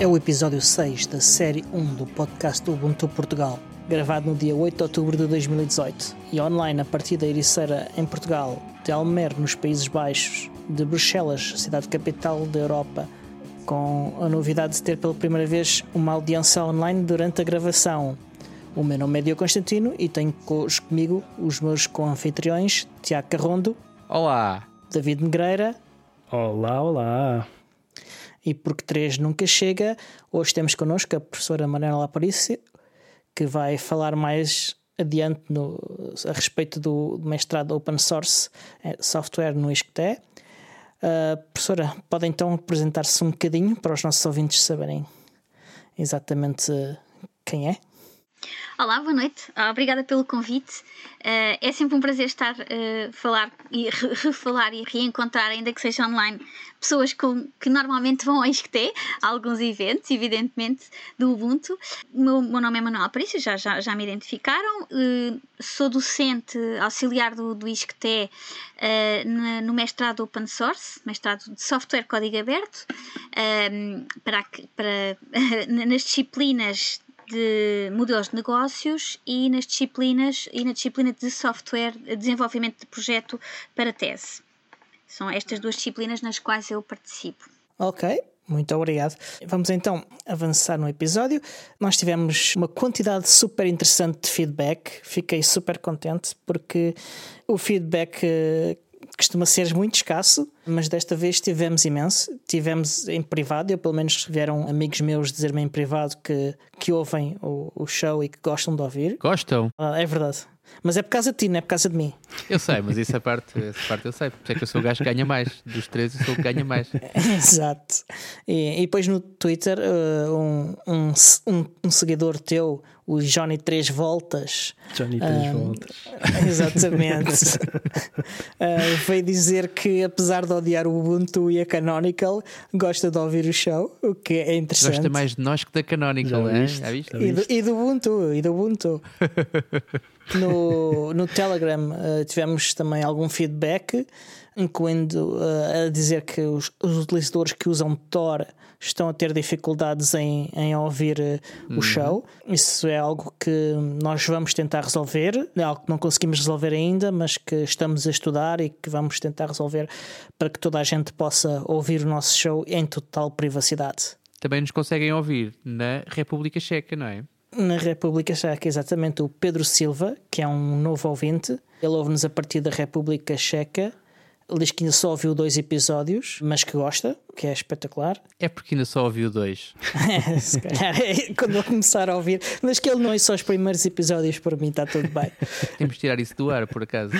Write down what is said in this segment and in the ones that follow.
é o episódio 6 da série 1 do podcast do Ubuntu Portugal, gravado no dia 8 de outubro de 2018 e online a partir da Ericeira em Portugal, de Almer nos Países Baixos, de Bruxelas, cidade capital da Europa, com a novidade de ter pela primeira vez uma audiência online durante a gravação. O meu nome é Diogo Constantino e tenho comigo os meus co-anfitriões Tiago Carrondo. Olá. David Negreira. Olá, olá. E porque três nunca chega, hoje temos connosco a professora Mariana Aparício, que vai falar mais adiante no, a respeito do mestrado Open Source Software no ISCTE. Uh, professora, pode então apresentar-se um bocadinho para os nossos ouvintes saberem exatamente quem é? Olá, boa noite. Obrigada pelo convite. É sempre um prazer estar a falar e re refalar e reencontrar, ainda que seja online, pessoas com, que normalmente vão ao ISCTE, a alguns eventos, evidentemente, do Ubuntu. O meu, meu nome é Manuel Aparício, já, já, já me identificaram. Uh, sou docente auxiliar do, do na, no mestrado Open Source, mestrado de Software Código Aberto, para, para, nas disciplinas de modelos de negócios e nas disciplinas e na disciplina de software, desenvolvimento de projeto para tese. São estas duas disciplinas nas quais eu participo. Ok, muito obrigado. Vamos então avançar no episódio. Nós tivemos uma quantidade super interessante de feedback. Fiquei super contente porque o feedback eh, costuma ser muito escasso, mas desta vez tivemos imenso. Tivemos em privado, eu pelo menos vieram amigos meus dizer-me em privado que, que ouvem o, o show e que gostam de ouvir. Gostam? Ah, é verdade. Mas é por causa de ti, não é por causa de mim. Eu sei, mas essa parte, essa parte eu sei. Porque é que eu sou o gajo que ganha mais. Dos três, eu sou o que ganha mais. Exato. E, e depois no Twitter, uh, um, um, um, um seguidor teu, o Johnny 3 Voltas. Johnny 3 um, Voltas. Exatamente. uh, veio dizer que, apesar de odiar o Ubuntu e a Canonical, gosta de ouvir o show, o que é interessante. Gosta mais de nós que da Canonical, Já, viste? Já viste? E, do, e do Ubuntu. E do Ubuntu. No, no Telegram uh, tivemos também algum feedback, incluindo uh, a dizer que os, os utilizadores que usam Tor estão a ter dificuldades em, em ouvir uh, o uhum. show. Isso é algo que nós vamos tentar resolver, é algo que não conseguimos resolver ainda, mas que estamos a estudar e que vamos tentar resolver para que toda a gente possa ouvir o nosso show em total privacidade. Também nos conseguem ouvir na República Checa, não é? Na República Checa, exatamente, o Pedro Silva, que é um novo ouvinte. Ele ouve-nos a partir da República Checa ele diz que ainda só ouviu dois episódios, mas que gosta, que é espetacular. É porque ainda só ouviu dois. é, se calhar é quando eu começar a ouvir. Mas que ele não é só os primeiros episódios, para mim está tudo bem. Temos de tirar isso do ar, por acaso.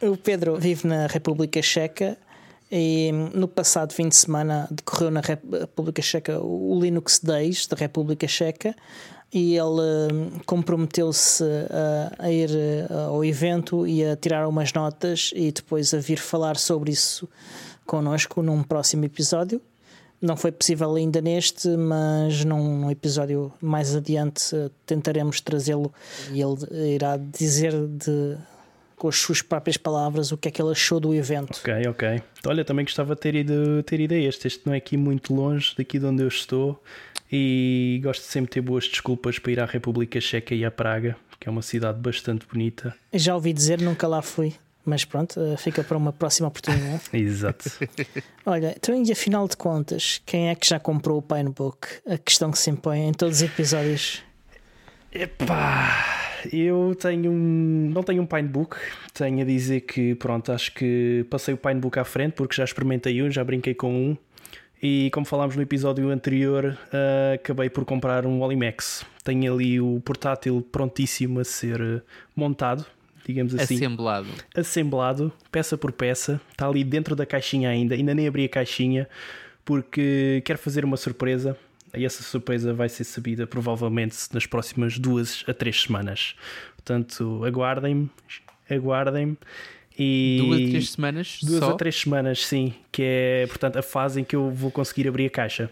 O Pedro vive na República Checa e no passado fim de semana decorreu na República Checa o Linux Days da República Checa, e ele hum, comprometeu-se a, a, ir uh, ao evento e a tirar umas notas e depois a vir falar sobre isso connosco num próximo episódio. Não foi possível ainda neste, mas num, episódio mais adiante uh, tentaremos trazê-lo e ele irá dizer de, com as suas próprias palavras o que é que ele achou do evento. Ok, ok. Olha, também gostava de ter ido, ter ido a este. Este não é aqui muito longe daqui de onde eu estou e gosto de sempre ter boas desculpas para ir à República Checa e à Praga, que é uma cidade bastante bonita. Já ouvi dizer, nunca lá fui. Mas pronto, eh, fica para uma próxima oportunidade. Exato. Olha, então e afinal de contas, quem é que já comprou o Pinebook? A questão que se impõe em todos os episódios. Epá, eu tenho um. Não tenho um Pinebook. Tenho a dizer que, pronto, acho que passei o Pinebook à frente porque já experimentei um, já brinquei com um e como falámos no episódio anterior, uh, acabei por comprar um Olimex. Tenho ali o portátil prontíssimo a ser montado, digamos assim. Assemblado. Assemblado, peça por peça. Está ali dentro da caixinha ainda. Ainda nem abri a caixinha porque quero fazer uma surpresa. E essa surpresa vai ser sabida provavelmente nas próximas duas a três semanas. Portanto, aguardem-me, aguardem-me. E duas a três semanas? Duas só? a três semanas, sim. Que é, portanto, a fase em que eu vou conseguir abrir a caixa.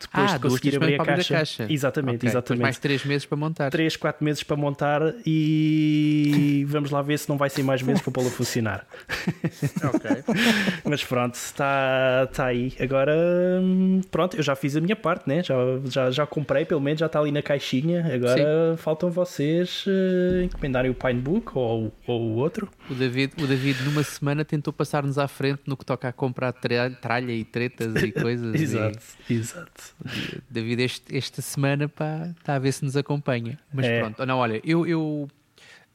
Depois Ah, de conseguir abrir a caixa. a caixa. Exatamente, Ok, depois exatamente. mais três meses para montar. 3, 4 meses para montar e vamos lá ver se não vai ser mais meses para pô-lo a funcionar. Ok. Mas pronto, está tá aí. Agora, hum, pronto, eu já fiz a minha parte, né? Já, já, já comprei, pelo menos já está ali na caixinha. Agora faltam vocês eh, encomendarem o Pinebook ou, ou o outro. O David, o David, numa semana, tentou passar-nos à frente no que toca a comprar tra- tralha e tretas e coisas. e- Exato, exato. David, este- esta semana, pá, está a ver se nos acompanha. Mas É. pronto, não, olha, eu, eu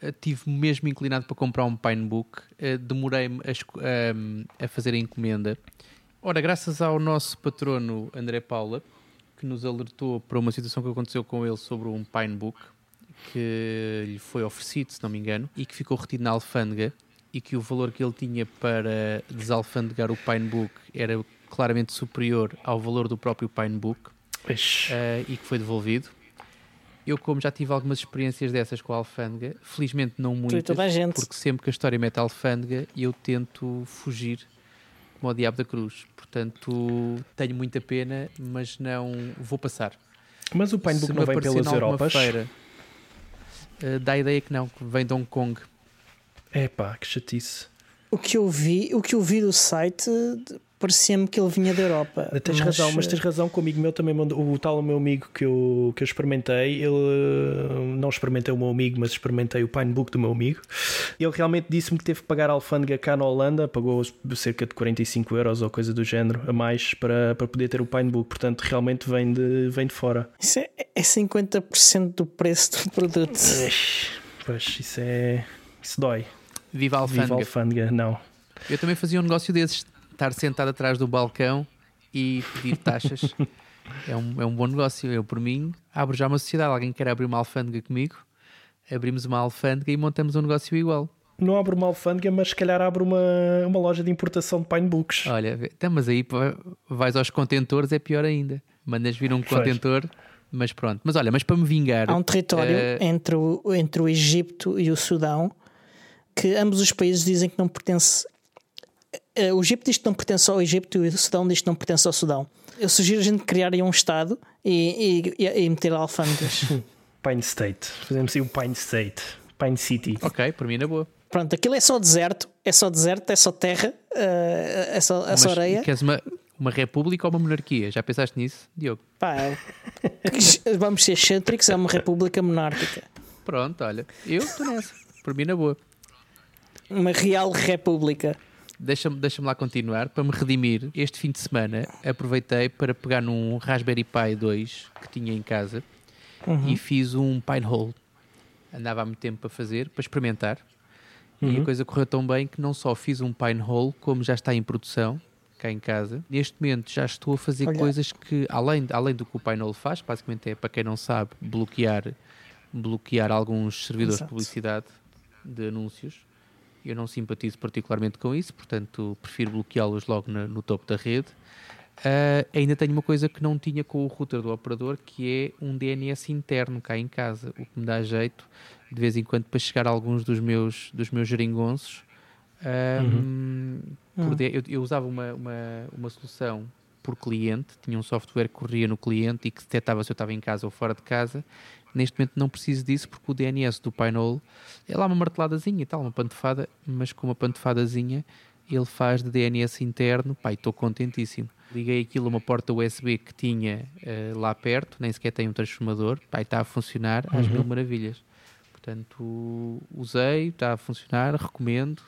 eh, tive mesmo inclinado para comprar um Pinebook, eh, demorei-me a, ahm, a fazer a encomenda. Ora, graças ao nosso patrono André Paula, que nos alertou para uma situação que aconteceu com ele sobre um Pinebook, que lhe foi oferecido, se não me engano, e que ficou retido na alfândega, e que o valor que ele tinha para desalfandegar o Pinebook era claramente superior ao valor do próprio Pinebook Ixi. eh, e que foi devolvido. Eu, como já tive algumas experiências dessas com a alfândega, felizmente não Tu e muitas, porque sempre que a história mete a alfândega, eu tento fugir como ao diabo da cruz. Portanto, tenho muita pena, mas não vou passar. Mas o Pinebook não vem pelas Europas. feira, eh, dá a ideia que não, que vem de Hong Kong. Epá, que chatice. O que eu vi, o que eu vi do site parecia-me que ele vinha da Europa. Tens razão, mas eh, tens razão que o amigo meu também mandou. O tal meu amigo que eu, que eu experimentei, ele eh, não experimentei o meu amigo, mas experimentei o Pinebook do meu amigo. Ele realmente disse-me que teve que pagar a alfândega cá na Holanda, pagou cerca de 45 euros ou coisa do género a mais para, para poder ter o Pinebook. Portanto, realmente vem de, vem de fora. Isso é, é 50% do preço do produto. Pois, isso é. Isso dói. Viva a Viva a alfândega! alfândega, não. Eu também fazia um negócio desses, estar sentado atrás do balcão e pedir taxas. é, um, é um bom negócio. Eu, por mim, abro já uma sociedade. Alguém quer abrir uma alfândega comigo? Abrimos uma alfândega e montamos um negócio igual. Não abre uma alfândega, mas se calhar abre uma, uma loja de importação de Pinebooks. Olha, então, mas aí vais aos contentores, é pior ainda. Mandas vir um Pois. contentor, mas pronto. Mas olha, mas para me vingar. Há um território eh, entre, o, entre o Egito e o Sudão que ambos os países dizem que não pertence. Eh, O Egito diz que não pertence ao Egito e o Sudão diz que não pertence ao Sudão. Eu sugiro a gente criar aí um Estado e, e, e meter alfândegas. Pine State. Fazemos assim um Pine State. Pine City. Ok, por mim na boa. Pronto, aquilo é só deserto, é só deserto, é só terra, eh, é só, é só Mas areia. queres uma, uma república ou uma monarquia? Já pensaste nisso, Diogo? Pá, vamos ser Xantrix, é uma república monárquica. Pronto, olha. Eu estou nessa. Por mim na boa. Uma real república. Deixa-me deixa lá continuar. Para me redimir, este fim de semana aproveitei para pegar num Raspberry Pi 2 que tinha em casa e fiz um Pinehole. Andava há muito tempo para fazer, para experimentar. E a coisa correu tão bem que não só fiz um Pinehole, como já está em produção cá em casa. Neste momento já estou a fazer Olha. coisas que, além, além do que o Pinehole faz, basicamente é, para quem não sabe, bloquear, bloquear alguns servidores de Exato. publicidade de anúncios. Eu não simpatizo particularmente com isso, portanto prefiro bloqueá-los logo na- no topo da rede. Ah, ainda tenho uma coisa que não tinha com o router do operador, que é um DNS interno cá em casa, o que me dá jeito de vez em quando para chegar a alguns dos meus, dos meus geringonços. Ahm, por de- eu, eu usava uma, uma, uma solução por cliente, tinha um software que corria no cliente e que detectava se eu estava em casa ou fora de casa. Neste momento não preciso disso porque o DNS do Pinole é lá uma marteladazinha e tal, uma pantofada, mas com uma pantofadazinha ele faz de DNS interno. Pai, estou contentíssimo. Liguei aquilo a uma porta USB que tinha eh, lá perto, nem sequer tem um transformador. Pai, está a funcionar às mil maravilhas. Portanto, usei, está a funcionar, recomendo.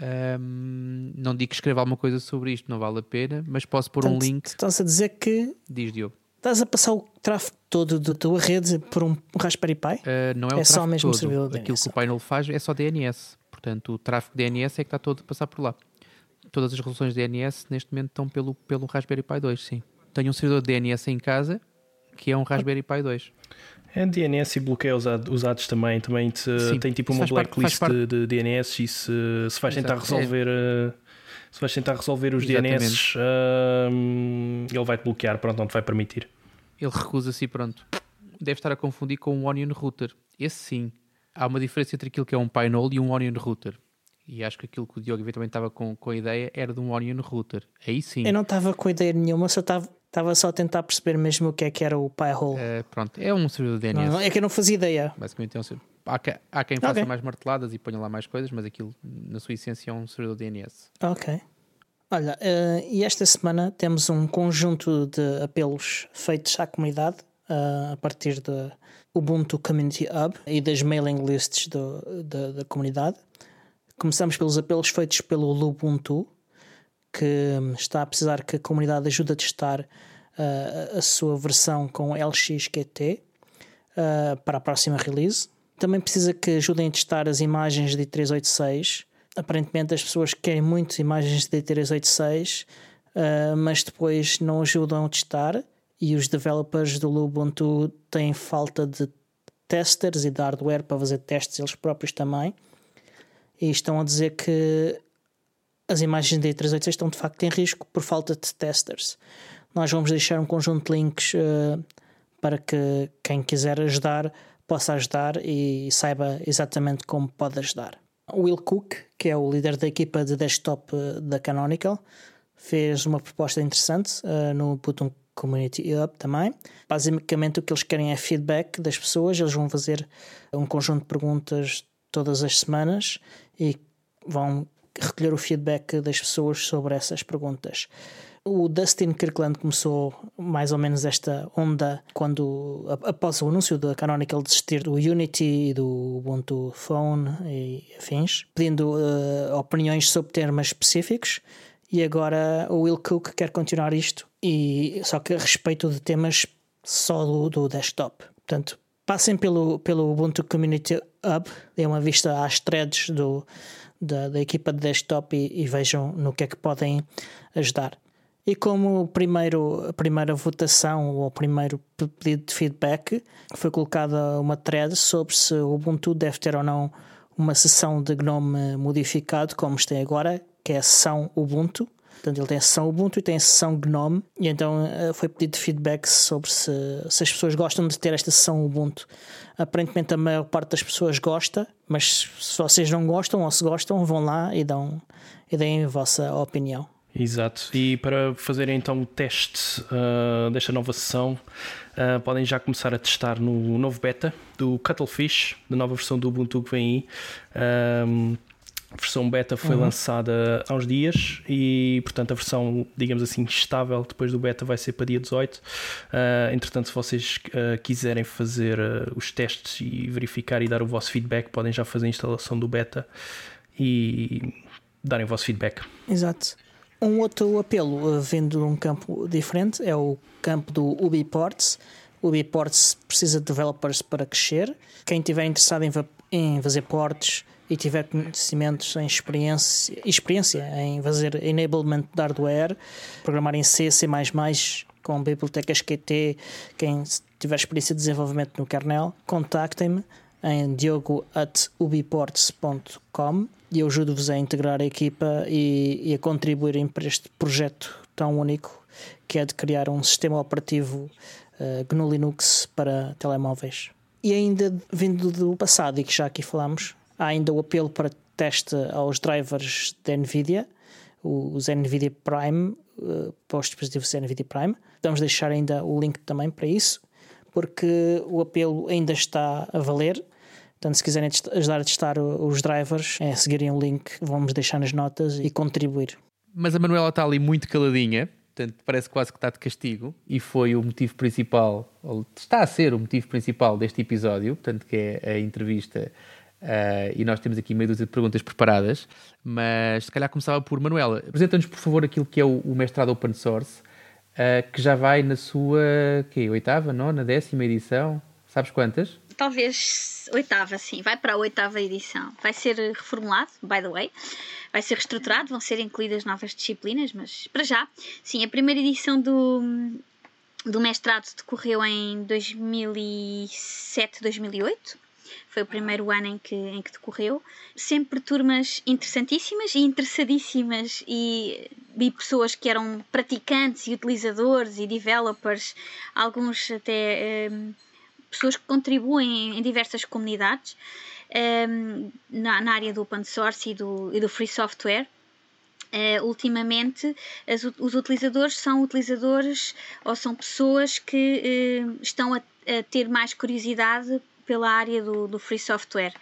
Ahm, não digo que escreva alguma coisa sobre isto, não vale a pena, mas posso pôr um link. Estás a dizer que Diz Diogo. estás a passar o tráfego todo da tua rede por um Raspberry Pi? Uh, não é, o É só tráfego mesmo o todo. servidor Aquilo DNS. que o painel faz é só DNS. Portanto, o tráfego DNS é que está todo a passar por lá. Todas as resoluções DNS neste momento estão pelo, pelo Raspberry Pi 2, sim. Tenho um servidor de DNS em casa que é um Raspberry Pi 2. É DNS e bloqueio usado- usados também. Também te- Sim, tem tipo uma parte- blacklist faz parte- de, de DNS e se, se vais tentar Exato, é. resolver. eh, Se vais tentar resolver os Exatamente. DNS, hum, ele vai-te bloquear, pronto, não te vai permitir. Ele recusa-se e pronto. Deve estar a confundir com um Onion Router. Esse sim. Há uma diferença entre aquilo que é um Pinole e um Onion Router. E acho que aquilo que o Diogo eventualmente estava com, com a ideia era de um Onion Router. Aí sim. Eu não estava com ideia nenhuma, só estava. Estava só a tentar perceber mesmo o que é que era o Pi-hole. Uh, pronto, é um servidor de DNS. Não, é que eu não fazia ideia. Basicamente é um servidor. Há, que, há quem faça Ok. mais marteladas e ponha lá mais coisas, mas aquilo, na sua essência, é um servidor de DNS. Ok. Olha, eh, e esta semana temos um conjunto de apelos feitos à comunidade eh, a partir do Ubuntu Community Hub e das mailing lists do- da, da comunidade. Começamos pelos apelos feitos pelo Lubuntu, que hum, está a precisar que a comunidade ajude a testar eh, a sua versão com LXQT eh, para a próxima release. Também precisa que ajudem a testar as imagens de 386. Aparentemente as pessoas querem muito imagens de 386, eh, mas depois não ajudam a testar e os developers do Ubuntu têm falta de testers e de hardware para fazer testes eles próprios também. E estão a dizer que as imagens de 386 estão de facto em risco por falta de testers. Nós vamos deixar um conjunto de links eh, para que quem quiser ajudar possa ajudar e saiba exatamente como pode ajudar. Will Cook, que é o líder da equipa de desktop eh, da Canonical, fez uma proposta interessante eh, no Ubuntu Community Hub também. Basicamente, o que eles querem é feedback das pessoas. Eles vão fazer um conjunto de perguntas todas as semanas e vão recolher o feedback das pessoas sobre essas perguntas. O Dustin Kirkland começou mais ou menos esta onda quando, após o anúncio da Canonical desistir do Unity e do Ubuntu Phone e afins, pedindo eh, opiniões sobre temas específicos. E agora o Will Cook quer continuar isto, e só que a respeito de temas só do, do desktop. Portanto, passem pelo, pelo Ubuntu Community Hub, deem uma vista às threads do, da, da equipa de desktop e, e vejam no que é que podem ajudar. E como primeiro, a primeira votação ou o primeiro pe- pedido de feedback, foi colocada uma thread sobre se o Ubuntu deve ter ou não uma sessão de GNOME modificado, como tem agora, que é a sessão Ubuntu. Portanto, ele tem a sessão Ubuntu e tem a sessão GNOME, e então eh, foi pedido feedback sobre se, se as pessoas gostam de ter esta sessão Ubuntu. Aparentemente, a maior parte das pessoas gosta, mas se vocês não gostam ou se gostam, vão lá e, dão, e deem a vossa opinião. Exato. E para fazerem então o teste ah, desta nova sessão, ah, podem já começar a testar no novo beta do Cuttlefish, da nova versão do Ubuntu que vem aí. Ahm, a versão beta foi lançada há uns dias e, portanto, a versão, digamos assim, estável depois do beta vai ser para dia 18. Ah, entretanto, se vocês ah, quiserem fazer ah, os testes e verificar e dar o vosso feedback, podem já fazer a instalação do beta e darem o vosso feedback. Exato. Um outro apelo uh, vindo de um campo diferente é o campo do UbiPorts. O UbiPorts precisa de developers para crescer. Quem estiver interessado em, em fazer ports e tiver conhecimentos em experiência, experiência em fazer enablement de hardware, programar em C, C++, com bibliotecas QT, quem tiver experiência de desenvolvimento no kernel, contactem-me em diogo.ubiports.com e eu ajudo-vos a integrar a equipa e, e a contribuírem para este projeto tão único que é de criar um sistema operativo eh, GNU Linux para telemóveis. E ainda vindo do passado, e que já aqui falamos, há ainda o apelo para teste aos drivers da NVIDIA, os NVIDIA Prime, eh, para os dispositivos NVIDIA Prime. Vamos deixar ainda o link também para isso, porque o apelo ainda está a valer. Portanto, se quiserem ajudar a testar os drivers, é seguirem o link, vamos deixar nas notas e contribuir. Mas a Manuela está ali muito caladinha, portanto, parece quase que está de castigo, e foi o motivo principal, está a ser o motivo principal deste episódio, portanto, que é a entrevista. Ah, e nós temos aqui meia dúzia de perguntas preparadas, mas se calhar começava por Manuela. Apresenta-nos, por favor, aquilo que é o, o mestrado Open Source, ah, que já vai na sua quê, oitava, nona, décima edição. Sabes quantas? Talvez oitava, sim. Vai para a oitava edição. Vai ser reformulado, by the way. Vai ser reestruturado, vão ser incluídas novas disciplinas, mas para já, sim, a primeira edição do, do mestrado decorreu em 2007, 2008. Foi o primeiro ano em que, em que decorreu. Sempre turmas interessantíssimas e interessadíssimas e, e pessoas que eram praticantes e utilizadores e developers, alguns até hum, pessoas que contribuem em diversas comunidades hum, na, na área do open source e do, e do free software. Uh, ultimamente, as, os utilizadores são utilizadores ou são pessoas que uh, estão a, a, ter mais curiosidade pela área do, do, free software.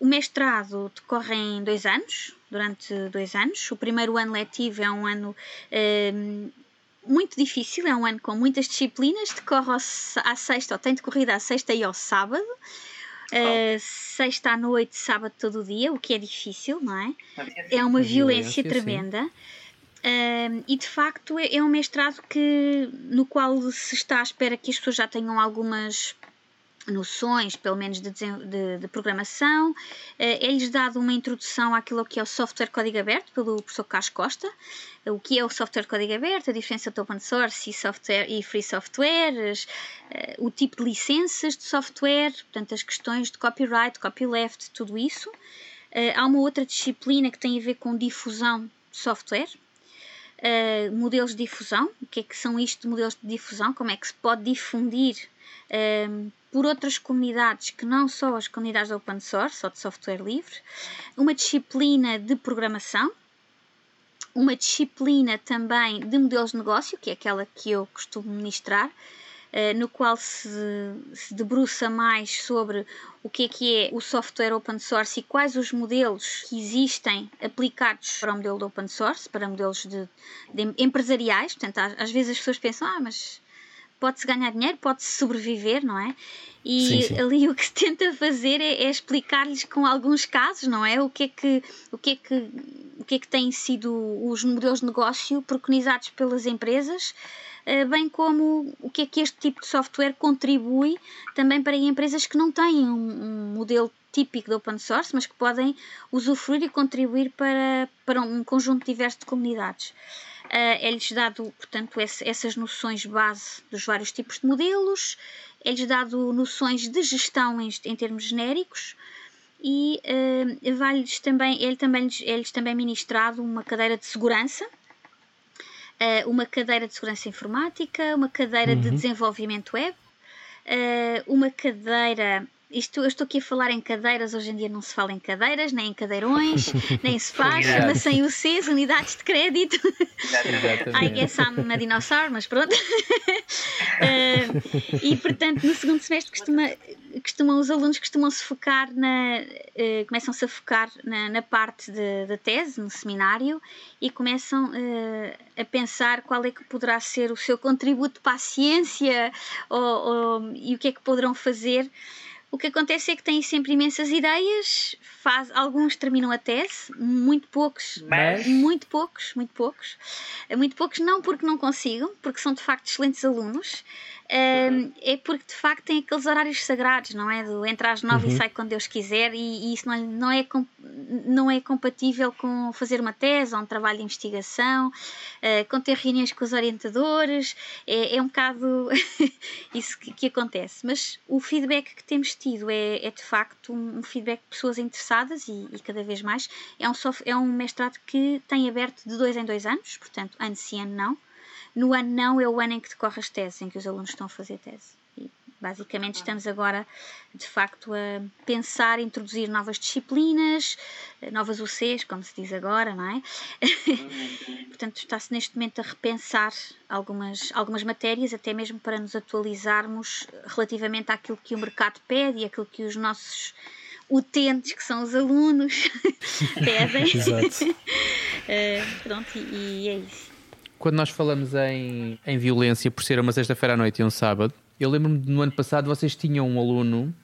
O mestrado decorre em dois anos, durante dois anos. O primeiro ano letivo é um ano uh, muito difícil, é um ano com muitas disciplinas, decorre ao, à sexta, ou tem decorrido à sexta e ao sábado. Uh, sexta à noite, sábado todo o dia, o que é difícil, não é? É uma violência, violência tremenda. Uh, e de facto é, é um mestrado que, no qual se está à espera que as pessoas já tenham algumas noções, pelo menos de, de, de programação. Uh, É-lhes dado uma introdução àquilo que é o software código aberto pelo professor Carlos Costa, o que é o software código aberto, a diferença entre open source e, software, e free software, uh, o tipo de licenças de software, portanto as questões de copyright, copyleft, tudo isso. Uh, há uma outra disciplina que tem a ver com difusão de software, Uh, modelos de difusão, o que é que são isto de modelos de difusão, como é que se pode difundir uh, por outras comunidades que não só as comunidades de open source ou de software livre, uma disciplina de programação, uma disciplina também de modelos de negócio, que é aquela que eu costumo ministrar, no qual se, se debruça mais sobre o que é que é o software open source e quais os modelos que existem aplicados para o modelo de open source, para modelos de, de empresariais. Portanto, às, vezes as pessoas pensam, ah, mas pode-se ganhar dinheiro, pode-se sobreviver, não é? E sim, sim. ali o que se tenta fazer é, é explicar-lhes com alguns casos, não é? O que é que, o que é que, o que é que têm sido os modelos de negócio preconizados pelas empresas, eh, bem como o que é que este tipo de software contribui também para empresas que não têm um, modelo típico de open source, mas que podem usufruir e contribuir para, para um conjunto diverso de comunidades. Uh, é-lhes dado, portanto, esse, essas noções base dos vários tipos de modelos, é-lhes dado noções de gestão em, em termos genéricos e uh, vai-lhes também, ele também, é-lhes também ministrado uma cadeira de segurança, uh, uma cadeira de segurança informática, uma cadeira uhum. de desenvolvimento web, uma cadeira isto, eu estou aqui a falar em cadeiras, hoje em dia não se fala em cadeiras, nem em cadeirões, nem se faz, mas sem o C, unidades de crédito. I guess I'm a dinossauro, mas pronto. uh, e portanto, no segundo semestre costuma, costumam, os alunos costumam se focar na, uh, começam-se a focar na, na parte da tese, no seminário, e começam uh, a pensar qual é que poderá ser o seu contributo para a ciência ou, ou, e o que é que poderão fazer o que acontece é que têm sempre imensas ideias, faz, alguns terminam a tese, muito poucos, Mas... muito poucos, muito poucos, muito poucos não porque não consigam, porque são de facto excelentes alunos, é porque de facto tem aqueles horários sagrados, não é? Do entrar às nove uhum. e sai quando Deus quiser, e, e isso não, não, é, não é compatível com fazer uma tese ou um trabalho de investigação, uh, com ter reuniões com os orientadores, é, é um bocado isso que, que, acontece. Mas o feedback que temos tido é, é de facto um, feedback de pessoas interessadas e, e cada vez mais. É um, soft, é um mestrado que tem aberto de dois em dois anos, portanto, ano sim, ano não no ano não é o ano em que decorre as teses, em que os alunos estão a fazer tese. E basicamente estamos agora, de facto, a pensar, introduzir novas disciplinas, novas UCs, como se diz agora, não é? Portanto, está-se neste momento a repensar algumas, algumas matérias, até mesmo para nos atualizarmos relativamente àquilo que o mercado pede e àquilo que os nossos utentes, que são os alunos, pedem. Exato. uh, pronto, e, e é isso quando nós falamos em, em violência por ser uma sexta-feira à noite e um sábado, eu lembro-me no ano passado vocês tinham um aluno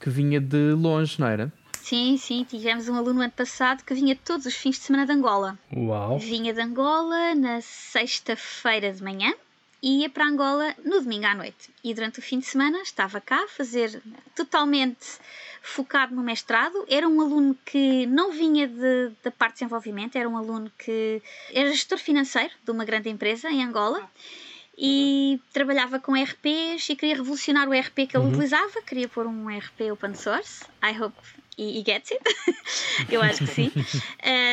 que vinha de longe, não era? Sim, sim, tivemos um aluno ano passado que vinha todos os fins de semana de Angola. Uau! Vinha de Angola na sexta-feira de manhã e ia para Angola no domingo à noite. E durante o fim de semana estava cá a fazer totalmente focado no mestrado. Era um aluno que não vinha de, da parte de desenvolvimento, era um aluno que era gestor financeiro de uma grande empresa em Angola e trabalhava com RPs e queria revolucionar o RP que ele uhum. utilizava, queria pôr um RP open source. I hope he, gets it. Eu acho que sim.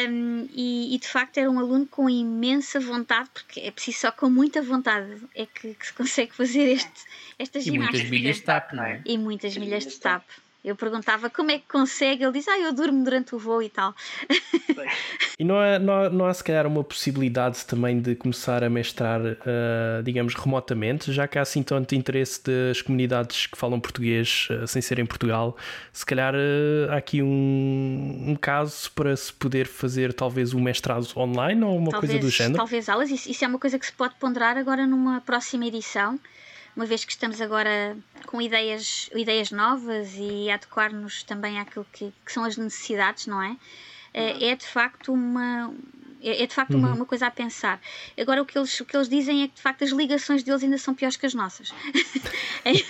Um, e, e, de facto era um aluno com imensa vontade, porque é preciso só com muita vontade é que, que se consegue fazer este, esta ginástica. E muitas milhas de TAP, não é? E muitas milhas de TAP Eu perguntava como é que consegue, ele diz, ah, eu durmo durante o voo e tal. e não há, não, há, não há se calhar uma possibilidade também de começar a mestrar, uh, digamos, remotamente, já que há assim tanto interesse das comunidades que falam português uh, sem ser em Portugal, se calhar uh, há aqui um, um caso para se poder fazer talvez um mestrado online ou uma talvez, coisa do género? Talvez aulas, isso, isso é uma coisa que se pode ponderar agora numa próxima edição uma vez que estamos agora com ideias, ideias novas e adequar-nos também àquilo que, que, são as necessidades, não é? É, é de facto uma. É, é de facto uhum. uma, uma, coisa a pensar. Agora, o que, eles, o que eles dizem é que de facto as ligações deles ainda são piores que as nossas. em,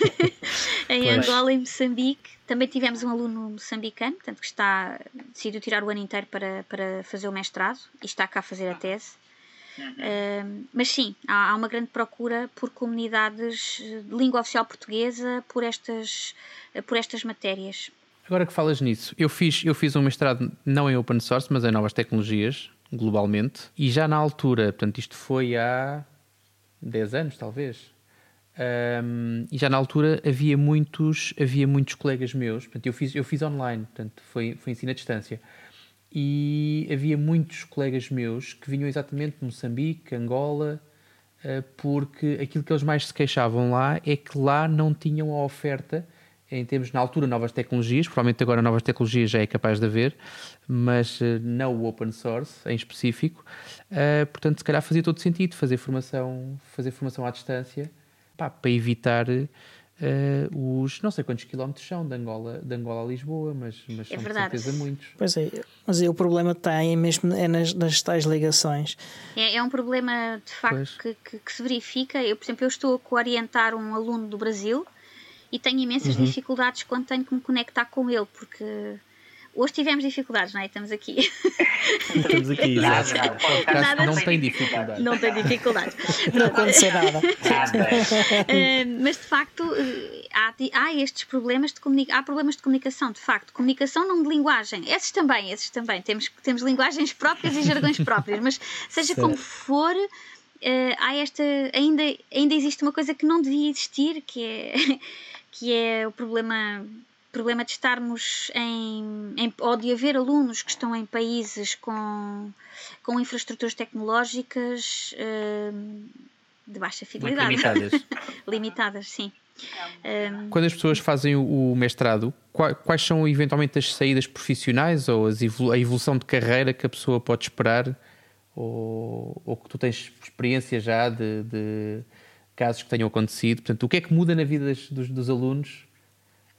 em Angola e Moçambique também tivemos um aluno moçambicano, portanto, que está, decidiu tirar o ano inteiro para, para fazer o mestrado e está cá a fazer a tese. Uh, mas sim, há, há, uma grande procura por comunidades de língua oficial portuguesa por estas, por estas matérias. Agora que falas nisso, eu fiz, eu fiz um mestrado não em open source, mas em novas tecnologias, globalmente, e já na altura, portanto, isto foi há 10 anos, talvez. Um, e já na altura havia muitos, havia muitos colegas meus, portanto, eu fiz, eu fiz online, portanto, foi, foi ensino à distância e havia muitos colegas meus que vinham exatamente de Moçambique, Angola, eh, porque aquilo que eles mais se queixavam lá é que lá não tinham a oferta em termos, na altura, novas tecnologias, provavelmente agora novas tecnologias já é capaz de haver, mas eh, não o open source em específico. Eh, portanto, se calhar fazia todo sentido fazer formação, fazer formação à distância pá, para evitar uh, os não sei quantos quilómetros são de Angola, de Angola a Lisboa, mas, mas é são verdade. de certeza muitos. Pois é, mas o problema está aí mesmo é nas, nas tais ligações. É, é um problema de facto que, que, que, se verifica. Eu, por exemplo, eu estou a orientar um aluno do Brasil e tenho imensas uhum. dificuldades quando tenho que me conectar com ele, porque Hoje tivemos dificuldades, não é? Estamos aqui. Estamos aqui, nada, nada, nada, não tem dificuldades. Não tem dificuldades. Não aconteceu nada. uh, mas de facto eh, há, há estes problemas de comunicação. Há problemas de comunicação, de facto. Comunicação não de linguagem. Esses também, esses também. Temos, temos linguagens próprias e jargões próprios, mas seja certo. como for. Uh, há esta ainda ainda existe uma coisa que não devia existir que é que é o problema problema de estarmos em, em, ou de haver alunos que estão em países com, com infraestruturas tecnológicas uh, de baixa fidelidade. limitadas. limitadas, sim. Um, Quando as pessoas fazem o mestrado, quais são eventualmente as saídas profissionais ou a evolução de carreira que a pessoa pode esperar? Ou, ou que tu tens experiência já de, de, casos que tenham acontecido? Portanto, o que é que muda na vida dos, dos alunos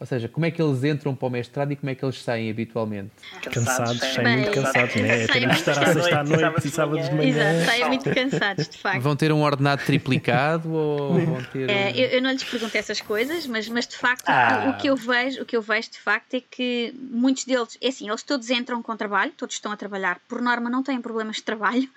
ou seja, como é que eles entram para o mestrado e como é que eles saem habitualmente? Cansados, saem muito cansados, né? Têm que estar à sexta à noite e sábados de manhã. Exato, saem muito cansados, de facto. Vão ter um ordenado triplicado ou vão ter. É, eu, eu, não lhes pergunto essas coisas, mas, mas de facto ah. o, o, que eu vejo, o que eu vejo de facto é que muitos deles, é assim, eles todos entram com trabalho, todos estão a trabalhar, por norma não têm problemas de trabalho,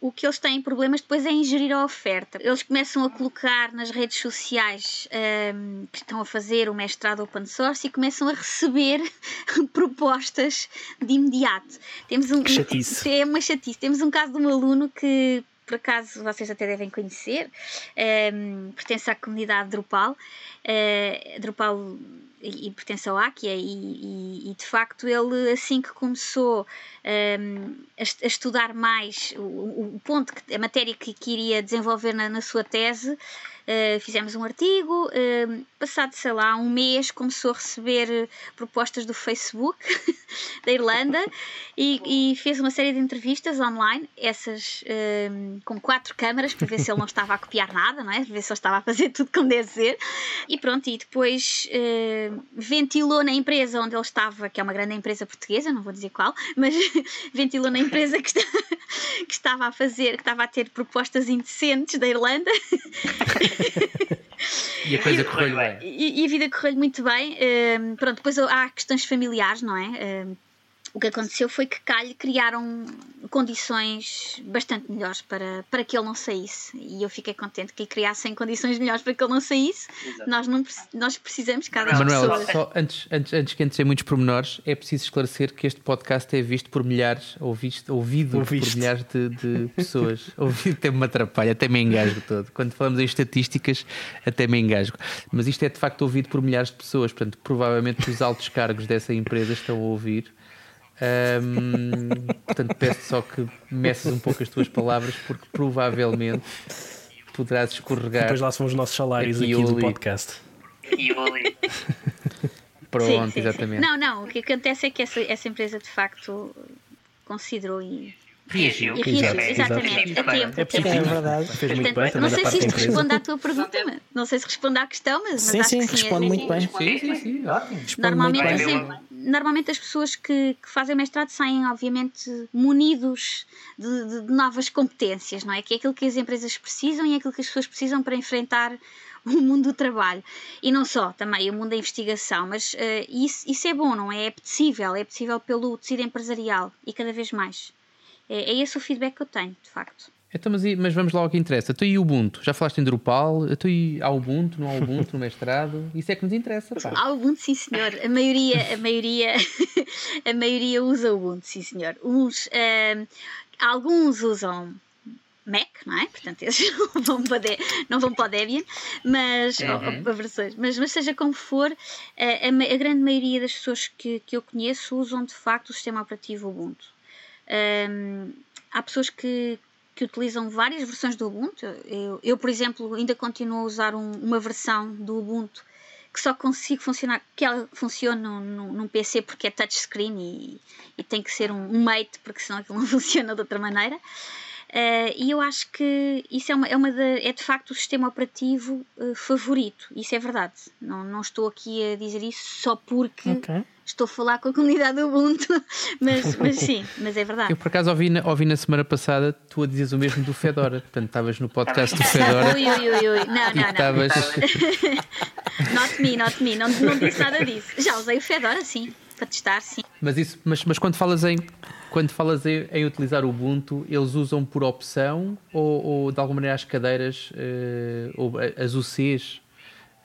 o que eles têm problemas depois é ingerir a oferta. Eles começam a colocar nas redes sociais um, que estão a fazer o mestrado open source e começam a receber propostas de imediato. Temos um, chatice. É uma chatice. Temos um caso de um aluno que por acaso vocês até devem conhecer, um, pertence à comunidade Drupal. Uh, Drupal e, pertence ao Áquia e, e, de facto ele assim que começou um, a, a, estudar mais o, o, ponto, que, a matéria que, que iria desenvolver na, na sua tese, uh, fizemos um artigo, uh, passado sei lá um mês começou a receber propostas do Facebook da Irlanda e, e, fez uma série de entrevistas online, essas um, com quatro câmaras para ver se ele não estava a copiar nada, não é? Para ver se ele estava a fazer tudo como deve ser e pronto, e depois uh, ventilou na empresa onde ele estava, que é uma grande empresa portuguesa, não vou dizer qual, mas ventilou na empresa que, está, que estava a fazer, que estava a ter propostas indecentes da Irlanda. E a coisa correu bem. E, e, a vida correu muito bem. Uh, pronto, depois há questões familiares, não é? Uh, o que aconteceu foi que Calhe criaram, condições bastante melhores para, para que ele não saísse. E eu fiquei contente que criassem condições melhores para que ele não saísse. Nós, não, nós precisamos, cada Manuel, pessoas... só antes, antes, antes que entre muitos pormenores, é preciso esclarecer que este podcast é visto por milhares, ou visto, ouvido Ouviste. por milhares de, de pessoas. ouvido até me atrapalha, até me engasgo todo. Quando falamos em estatísticas, até me engasgo. Mas isto é de facto ouvido por milhares de pessoas, portanto, provavelmente os altos cargos dessa empresa estão a ouvir um, portanto, peço só que meças um pouco as tuas palavras, porque provavelmente poderás escorregar. Depois lá são os nossos salários aqui, aqui do podcast. E ali. Pronto, sim, sim, exatamente. Sim. Não, não, o que acontece é que essa, essa empresa de facto considerou e Reagiu. Reagiu, exatamente, a tempo. É, tempo. é verdade. Fez muito bem, não sei se isto responde à tua pergunta, não sei se responde à questão, mas, sim, mas sim, acho que sim, responde muito bem. Sim, sim, sim, ótimo. Normalmente, assim, normalmente as pessoas que, que, fazem mestrado saem, obviamente, munidos de, de, de, novas competências, não é? Que é aquilo que as empresas precisam e é aquilo que as pessoas precisam para enfrentar o mundo do trabalho. E não só, também o mundo da investigação, mas uh, isso, isso é bom, não é? É apetecível, é apetecível pelo tecido empresarial e cada vez mais. É, é esse o feedback que eu tenho, de facto. Então, mas, mas, vamos lá ao que interessa. Tu e o Ubuntu? Já falaste em Drupal? Tu e há Ubuntu, não há Ubuntu no mestrado? Isso é que nos interessa, pá. Há Ubuntu, sim senhor. A maioria, a maioria, a maioria usa Ubuntu, sim senhor. Uns, uh, alguns usam Mac, não é? Portanto, esses não vão para, não vão para o Debian, mas, uhum. ou, versões. Mas, mas seja como for, a, a, a, grande maioria das pessoas que, que eu conheço usam de facto o sistema operativo Ubuntu. Um, há pessoas que, que utilizam várias versões do Ubuntu. Eu, eu por exemplo, ainda continuo a usar um, uma versão do Ubuntu que só consigo funcionar, que ela funciona num, num PC porque é touchscreen e, e tem que ser um, um mate, porque senão aquilo não funciona de outra maneira. Uh, e eu acho que isso é, uma, é, uma de, é de facto o sistema operativo uh, favorito, isso é verdade. Não, não estou aqui a dizer isso só porque okay. estou a falar com a comunidade do Ubuntu, mas, mas sim, mas é verdade. Eu por acaso ouvi na, ouvi na semana passada tu a dizes o mesmo do Fedora, portanto estavas no podcast do Fedora. Ui, ui, ui, ui. Não, não, não. Estavas... not me, not me, não, não disse nada disso. Já usei o Fedora, sim, para testar, sim. Mas, isso, mas, mas quando falas em quando falas em, em, utilizar o Ubuntu, eles usam por opção ou, ou de alguma maneira as cadeiras, uh, ou as UCs,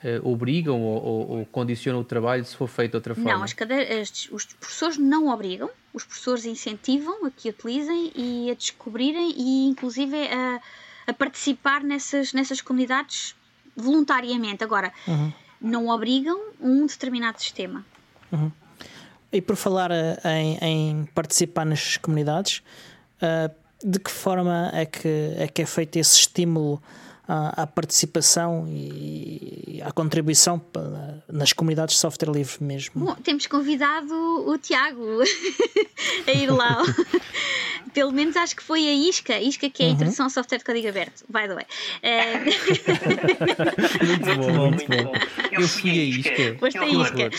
uh, obrigam ou, ou, ou, condicionam o trabalho se for feito de outra forma? Não, as cadeiras, os professores não obrigam, os professores incentivam a que utilizem e a descobrirem e inclusive a, a participar nessas, nessas comunidades voluntariamente. Agora, uhum. não obrigam um determinado sistema. Uhum. E por falar eh, em, em participar nas comunidades, uh, de que forma é que, é que é feito esse estímulo à, à participação e à contribuição nas comunidades de software livre mesmo? Bom, temos convidado o Tiago a ir lá. Pelo menos acho que foi a Isca, Isca que é a uhum. Introdução ao Software de Código Aberto, by the way. É... muito bom, muito bom. Eu fui a Isca. Foste a Isca.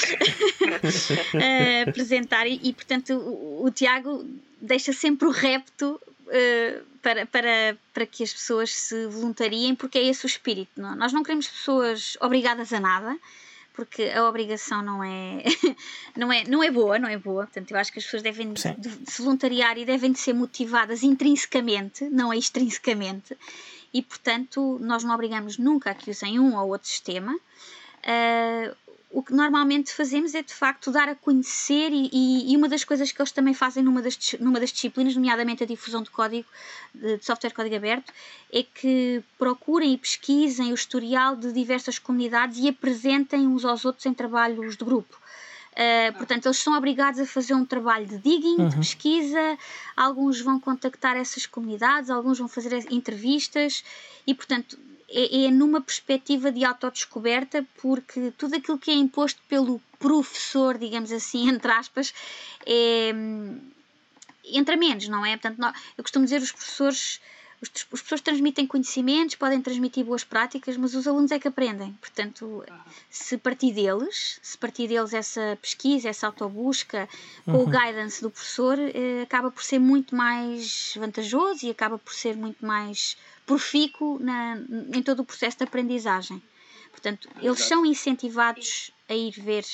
uh, apresentar e, e portanto, o, o Tiago deixa sempre o repto uh, para, para, para que as pessoas se voluntariem, porque é esse o espírito. Não? É? Nós não queremos pessoas obrigadas a nada porque a obrigação não é, não é, não é boa, não é boa. Portanto, eu acho que as pessoas devem de, de se voluntariar e devem de ser motivadas intrinsecamente, não é extrinsecamente. E, portanto, nós não obrigamos nunca a que usem um ou outro sistema. Uh, o que normalmente fazemos é de facto dar a conhecer e, e, e, uma das coisas que eles também fazem numa das, numa das disciplinas, nomeadamente a difusão de código, de, de software código aberto, é que procurem e pesquisem o historial de diversas comunidades e apresentem uns aos outros em trabalhos de grupo. Uh, portanto, eles são obrigados a fazer um trabalho de digging, uhum. de pesquisa, alguns vão contactar essas comunidades, alguns vão fazer entrevistas e, portanto, é, é numa perspectiva de autodescoberta, porque tudo aquilo que é imposto pelo professor, digamos assim, entre aspas, é, entra menos, não é? Portanto, eu costumo dizer os professores os, os professores transmitem conhecimentos, podem transmitir boas práticas, mas os alunos é que aprendem. Portanto, se partir deles, se partir deles essa pesquisa, essa autobusca, com uhum. o guidance do professor, eh, acaba por ser muito mais vantajoso e acaba por ser muito mais profícuo na, em todo o processo de aprendizagem. Portanto, eles são incentivados a ir ver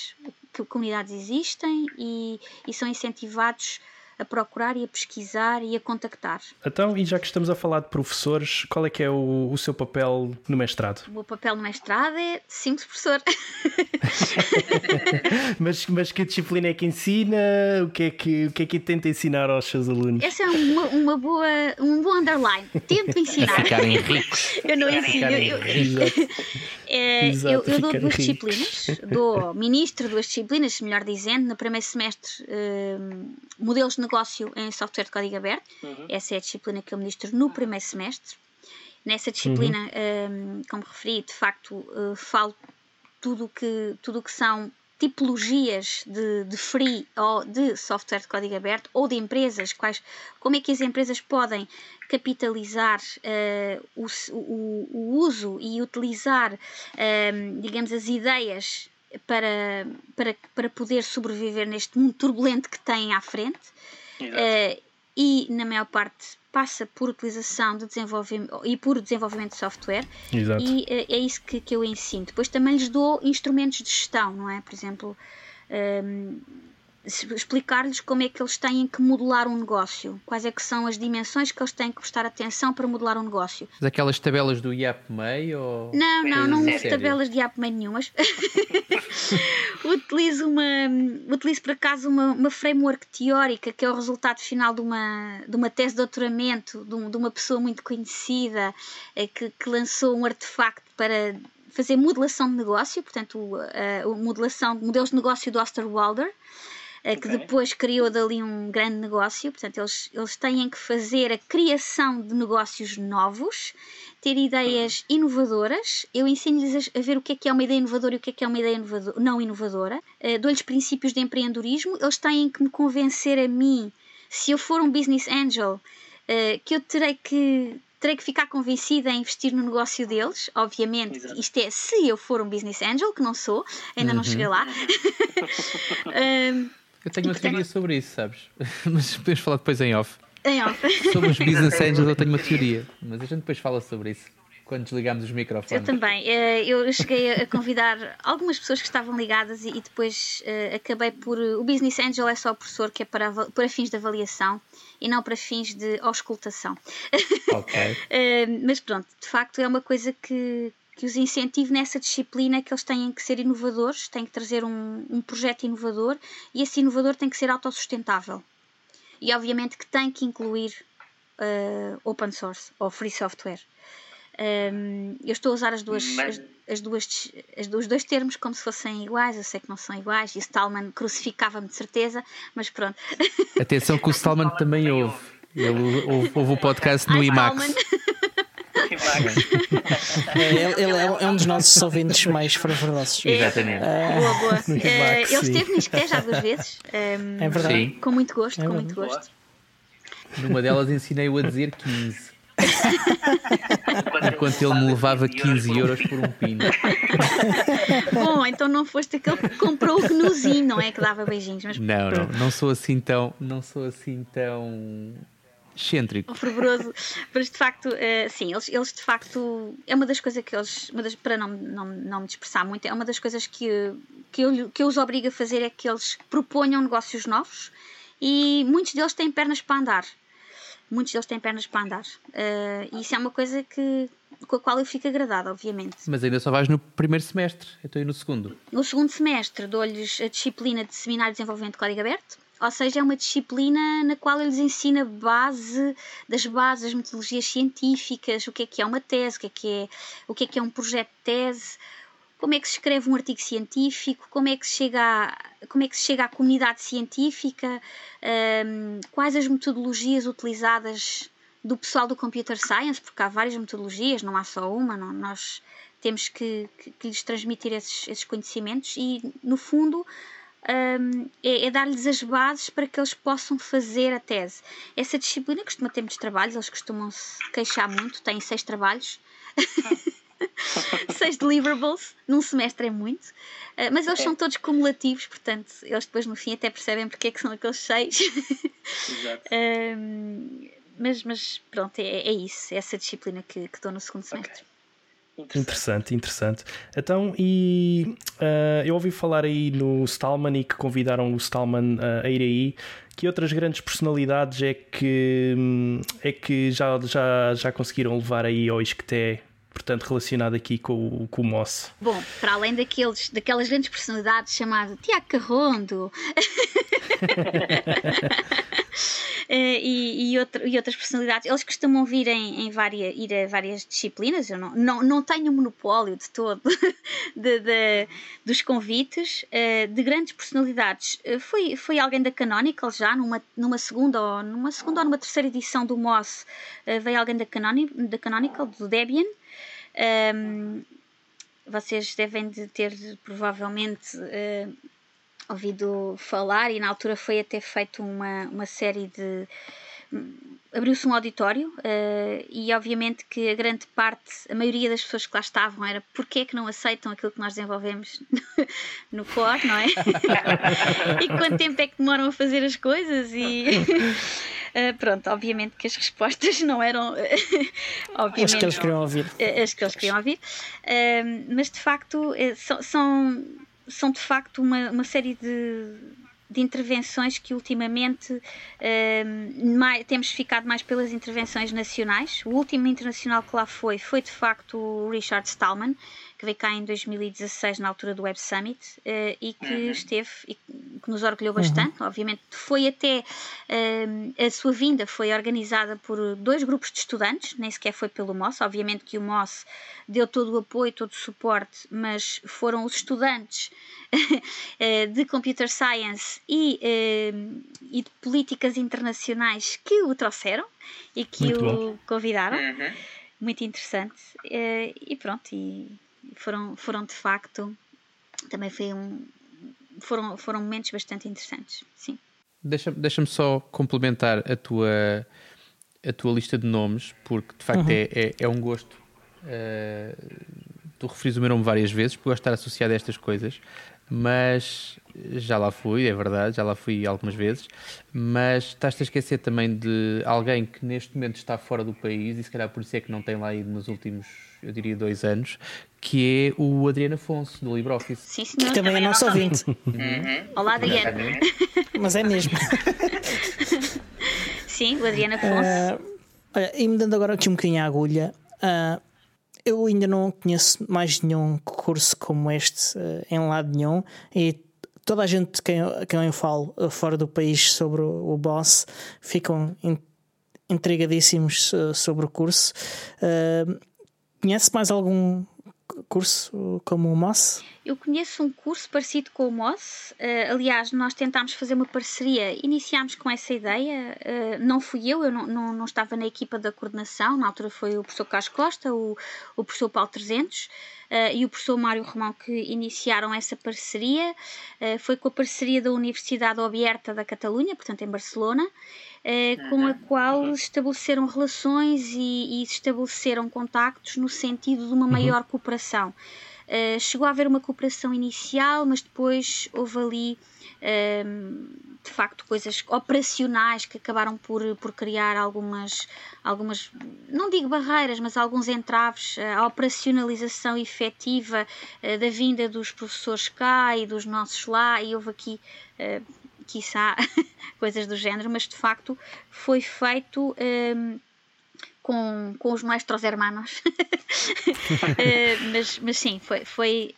que comunidades existem e, e são incentivados a procurar e a pesquisar e a contactar. Então, e já que estamos a falar de professores, qual é que é o, o seu papel no mestrado? O meu papel no mestrado é simples professor. mas, mas que disciplina é que ensina? O que é que, o que, é que tenta ensinar aos seus alunos? Essa é uma, uma boa, um bom underline. Tento ensinar. Ficarem ricos. Eu não ensino. Eu, eu, é, Exato, eu, eu dou duas ricos. disciplinas, dou ministro duas disciplinas, melhor dizendo, no primeiro semestre hum, modelos de negócio em software de código aberto. Essa é a disciplina que eu ministro no primeiro semestre. Nessa disciplina, hum, como referi, de facto, uh, falo tudo que, tudo o que são tipologias de, de free ou de software de código aberto ou de empresas, quais, como é que as empresas podem capitalizar eh, o, o- o uso e utilizar, eh, digamos, as ideias para, para, para poder sobreviver neste mundo turbulento que têm à frente. Eh, e, na maior parte, passa por utilização de desenvolvimento e por desenvolvimento de software Exato. e eh, é isso que, que eu ensino. Depois também lhes dou instrumentos de gestão, não é? Por exemplo, hum, se- explicar-lhes como é que eles têm que modelar um negócio, quais é que são as dimensões que eles têm que prestar atenção para modelar um negócio. Mas aquelas tabelas do IAPMEI ou... Não, não, não uso tabelas de app meio nenhumas. utilizo uma, utilizo por acaso uma, uma framework teórica que é o resultado final de uma, de uma tese de doutoramento de, um- de uma pessoa muito conhecida eh, que, que lançou um artefacto para fazer modelação de negócio, portanto, o- a, a modelação de modelos de negócio do Osterwalder. Eh, Que depois criou dali um grande negócio, portanto, eles, eles têm que fazer a criação de negócios novos, ter ideias inovadoras. Eu ensino-lhes a ver o que é que é uma ideia inovadora e o que é que é uma ideia inovado- não inovadora. Eh, Dou-lhes princípios de empreendedorismo. Eles têm que me convencer a mim, se eu for um business angel, eh, que eu terei que terei que ficar convencida a investir no negócio deles, obviamente, Exato. isto é se eu for um business angel, que não sou, ainda não cheguei lá. Ahm, Eu tenho uma teoria sobre isso, sabes? Mas podemos falar depois em off. em off. Sobre os business angels eu tenho uma teoria, mas a gente depois fala sobre isso quando desligarmos os Eu microfones. também. Eh, Eu cheguei a convidar algumas pessoas que estavam ligadas e depois eh, acabei por. O Business Angel é só o professor que é para, para fins de avaliação e não para fins de auscultação. Ok. Eh, Mas pronto, de facto é uma coisa que, que os incentivo nessa disciplina que eles têm que ser inovadores, têm que trazer um, um projeto inovador e esse inovador tem que ser autossustentável. E obviamente que tem que incluir eh, open source ou free software. Um, eu estou a usar as duas, Mas- as, as duas, as, os dois termos como se fossem iguais, eu sei que não são iguais, e o Stallman crucificava-me de certeza, mas pronto. Atenção que o Stallman também ouve. Ele ouve, ouve o podcast no IMAX. É, ele, ele é, é um dos nossos ouvintes mais fervorosos. Exatamente. Boa, boa. Eh, IMAX, ele esteve no Isqueté já duas vezes. um, É verdade. Sim. Com muito gosto, É com muito gosto. Numa delas ensinei-o a dizer 15. Enquanto ele me levava 15 euros por um pino. Bom, então não foste aquele que comprou o gnuzinho, não é? Que dava beijinhos, mas Não, não, não sou assim tão. Não sou assim tão. Excêntrico. fervoroso. Mas de facto, eh, sim, eles, eles de facto. É uma das coisas que eles. Uma das, para não, não, não me dispersar muito, é uma das coisas que, que, eu, que eu os obrigo a fazer é que eles proponham negócios novos e muitos deles têm pernas para andar. Muitos deles têm pernas para andar. Eh, e isso é uma coisa que, com a qual eu fico agradada, obviamente. Mas ainda só vais no primeiro semestre. Eu estou aí no segundo. No segundo semestre dou-lhes a disciplina de Seminário de Desenvolvimento de Código Aberto, ou seja, é uma disciplina na qual eu lhes ensino a base das bases das metodologias científicas, o que é que é uma tese, o que é que é, o que é, que é um projeto de tese, como é que se escreve um artigo científico, como é que se chega à, como é que se chega à comunidade científica, hum, quais as metodologias utilizadas do pessoal do Computer Science, porque há várias metodologias, não há só uma, não- nós temos que, que- que lhes transmitir esses, esses conhecimentos e, no fundo, hum, é, é dar-lhes as bases para que eles possam fazer a tese. Essa disciplina costuma ter muitos trabalhos, eles costumam se queixar muito, têm seis trabalhos. seis deliverables num semestre é muito, Uh, mas eles são todos cumulativos, portanto, eles depois no fim até percebem porque é que são aqueles seis. Exato. Um, mas, mas pronto, é, é isso, é essa disciplina que, que dou no segundo semestre. Interessante, interessante. Então, e uh, eu ouvi falar aí no Stallman e que convidaram o Stallman uh, a ir aí. Que outras grandes personalidades é que, hum, é que já, já, já conseguiram levar aí ao Isqueté portanto, relacionado aqui com, com o Moss. Bom, para além daqueles, daquelas grandes personalidades chamado Tiago Carrondo e, e, outro, e, outras personalidades, eles costumam vir, em, em várias, ir a várias disciplinas. Eu não, não, não tenho monopólio de todo de, de, dos convites eh, de grandes personalidades. Eh, foi, foi alguém da Canonical já, numa, numa, segunda, ou, numa segunda ou numa terceira edição do Moss, veio alguém da, Canoni, da Canonical, do Debian. Um, vocês devem de ter provavelmente uh, ouvido falar, e na altura foi até feito uma, uma série de. Abriu-se um auditório uh, e, obviamente, que a grande parte, a maioria das pessoas que lá estavam era porque é que não aceitam aquilo que nós desenvolvemos no core, não é? e quanto tempo é que demoram a fazer as coisas? E. Uh, pronto, obviamente que as respostas não eram obviamente, as que eles queriam ouvir. Eh, as que eles queriam ouvir, uh, mas de facto são, são, são de facto uma, uma série de, de intervenções que ultimamente uh, mais, temos ficado mais pelas intervenções nacionais. O último internacional que lá foi foi de facto o Richard Stallman, que veio cá em 2016 na altura do Web Summit uh, e que uhum. esteve e que nos orgulhou bastante. Uhum. Obviamente foi até uh, a sua vinda foi organizada por dois grupos de estudantes, nem sequer foi pelo MOS. Obviamente que o MOS deu todo o apoio, todo o suporte, mas foram os estudantes eh, de Computer Science e, e de políticas internacionais que o trouxeram e que Muito o bom. convidaram. Uhum. Muito interessante. E pronto, e foram, foram de facto, também foi um, foram, foram momentos bastante interessantes, sim. Deixa-me deixa só complementar a tua, a tua lista de nomes, porque de facto uhum. é, é, é, um gosto. Uh, tu referis o meu nome várias vezes, por estar associado a estas coisas, mas já lá fui, é verdade, já lá fui algumas vezes, mas estás-te a esquecer também de alguém que neste momento está fora do país e se calhar por isso é que não tem lá ido nos últimos, eu diria, dois anos, que é o Adriano Afonso, do LibreOffice. Sim, senhor. Que também é nosso ouvinte. Uhum. Olá, Adriano. Mas é mesmo. Sim, o Adriano Afonso. Uh, olha, e mudando agora aqui um bocadinho a agulha, uh, eu ainda não conheço mais nenhum curso como este uh, em lado nenhum e toda a gente quem, quem eu falo fora do país sobre o, o Boss ficam intrigadíssimos sobre o curso. conhece mais algum curso como o MOS? Eu conheço um curso parecido com o MOS. Uh, aliás, nós tentámos fazer uma parceria, iniciámos com essa ideia. Uh, não fui eu, eu não, não, não, estava na equipa da coordenação. Na altura foi o professor Carlos Costa, o, o professor Paulo 300 uh, eh, e o professor Mário Romão que iniciaram essa parceria. foi com a parceria da Universidade Obierta da Catalunha, portanto em Barcelona. Uh, com a qual estabeleceram relações e, e estabeleceram contactos no sentido de uma uhum. maior cooperação. Uh, chegou a haver uma cooperação inicial, mas depois houve ali uh, de facto coisas operacionais que acabaram por, por criar algumas, algumas, não digo barreiras, mas alguns entraves à operacionalização efetiva uh, da vinda dos professores cá e dos nossos lá, e houve aqui quiçá, coisas do género, mas de facto foi feito um, com, com os maestros hermanos. uh, mas, mas sim, foi, foi,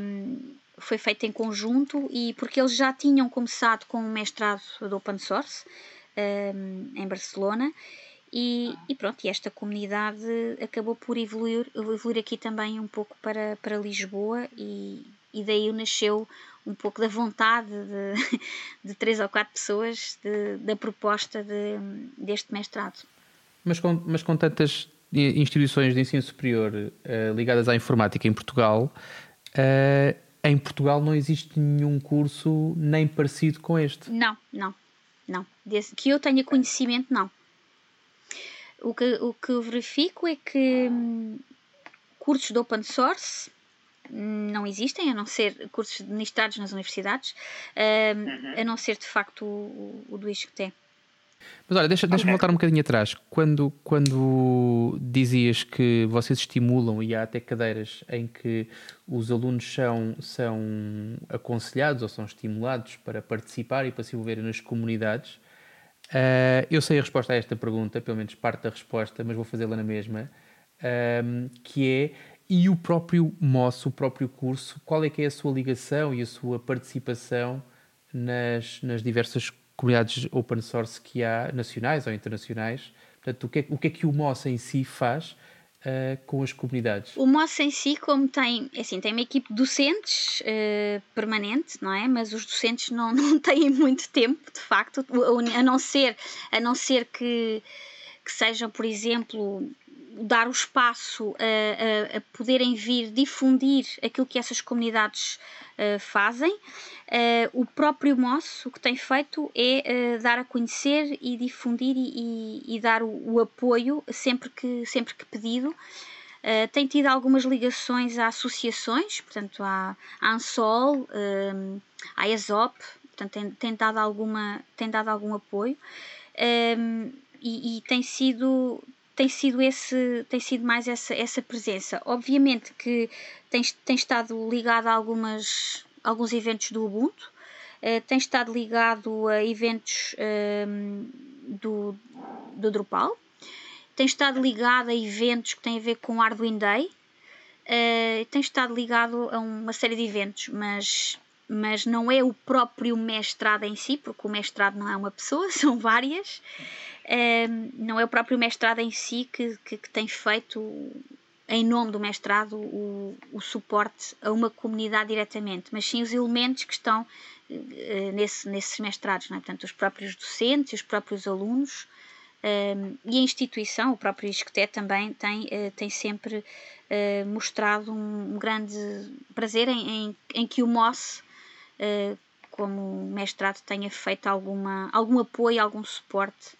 um, foi feito em conjunto e porque eles já tinham começado com um mestrado do open source um, em Barcelona. E, e, pronto, e esta comunidade acabou por evoluir, evoluir aqui também um pouco para, para Lisboa e, e daí nasceu um pouco da vontade de, de três ou quatro pessoas de, da proposta de, deste mestrado. Mas com, mas com tantas instituições de ensino superior uh, ligadas à informática em Portugal, uh, em Portugal não existe nenhum curso nem parecido com este? Não, não, não. Desde que eu tenha conhecimento, não. O que, o que eu verifico é que hum, cursos de open source não existem, a não ser cursos administrados nas universidades, uhum. a não ser de facto o, o do ISCTE. Mas olha, deixa- deixa-me Ok. voltar um bocadinho atrás. Quando, quando dizias que vocês estimulam e há até cadeiras em que os alunos são, são aconselhados ou são estimulados para participar e para se envolverem nas comunidades, ah, eu sei a resposta a esta pergunta, pelo menos parte da resposta, mas vou fazê-la na mesma, ahm, que é, e o próprio MOS, o próprio curso, qual é que é a sua ligação e a sua participação nas, nas diversas comunidades open source que há, nacionais ou internacionais? Portanto, o que é, o que, é que o MOS em si faz ah, com as comunidades? O MOS em si, como tem, é assim, tem uma equipe de docentes eh, permanente, não é? Mas os docentes não, não têm muito tempo, de facto, a não ser, a não ser que, que sejam, por exemplo, dar o espaço a, a- a poderem vir difundir aquilo que essas comunidades eh, fazem. Eh, o próprio MOS o que tem feito é eh, dar a conhecer e difundir e, e- e dar o, o apoio sempre que, sempre que pedido. Uh, tem tido algumas ligações a associações, portanto, à, ANSOL, à ESOP, portanto, tem, tem, dado, alguma, tem dado algum apoio um, e, e tem sido tem sido esse tem sido mais essa, essa presença obviamente que tem, tem estado ligado a algumas alguns eventos do Ubuntu uh, tem estado ligado a eventos um, do, do Drupal tem estado ligado a eventos que têm a ver com Arduino Day, uh, tem estado ligado a uma série de eventos, mas, mas não é o próprio mestrado em si, porque o mestrado não é uma pessoa, são várias. Uh, não é o próprio mestrado em si que, que, que tem feito, em nome do mestrado, o, o, suporte a uma comunidade diretamente, mas sim os elementos que estão uh, nesse, nesses mestrados, não é? portanto, os próprios docentes, os próprios alunos. Um, e a instituição, o próprio ISCTE também tem, uh, tem sempre uh, mostrado um, um, grande prazer em, em, em que o MOS, uh, como mestrado, tenha feito alguma, algum apoio, algum suporte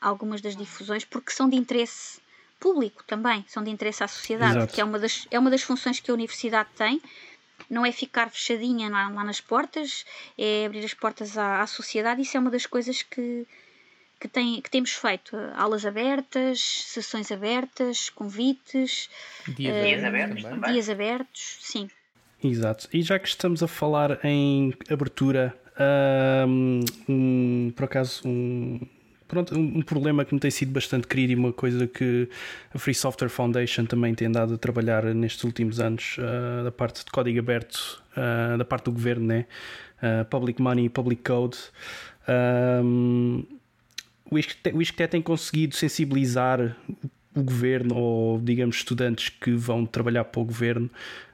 a algumas das difusões, porque são de interesse público também, são de interesse à sociedade, Exato. que é uma, das, é uma das funções que a universidade tem. Não é ficar fechadinha lá, lá nas portas, é abrir as portas à, à sociedade. Isso é uma das coisas que, que, tem, que temos feito aulas abertas, sessões abertas, convites, Dias, eh, Dias abertos também. dias abertos, sim. Exato. E já que estamos a falar em abertura, hum, um, por acaso, um, pronto, um, problema que me tem sido bastante querido e uma coisa que a Free Software Foundation também tem dado a trabalhar nestes últimos anos, uh, da parte de código aberto, uh, da parte do governo, né? Uh, public Money, Public Code. Um, o ISCTE tem conseguido sensibilizar o governo ou, digamos, estudantes que vão trabalhar para o governo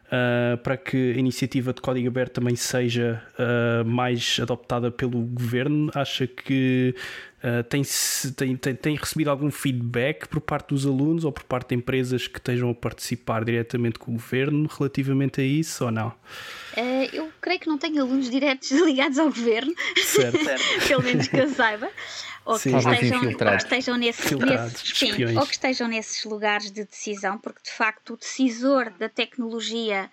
uh, para que a iniciativa de código aberto também seja uh, mais adoptada pelo governo. Acha que uh, tem, tem, tem, tem, recebido algum feedback por parte dos alunos ou por parte de empresas que estejam a participar diretamente com o governo relativamente a isso ou não? Uh, eu creio que não tenho alunos diretos ligados ao governo, certo. pelo menos que eu saiba. Ou que, estejam, ou que estejam nesse, nesses, sim, ou que estejam nesses lugares de decisão, porque de facto o decisor da tecnologia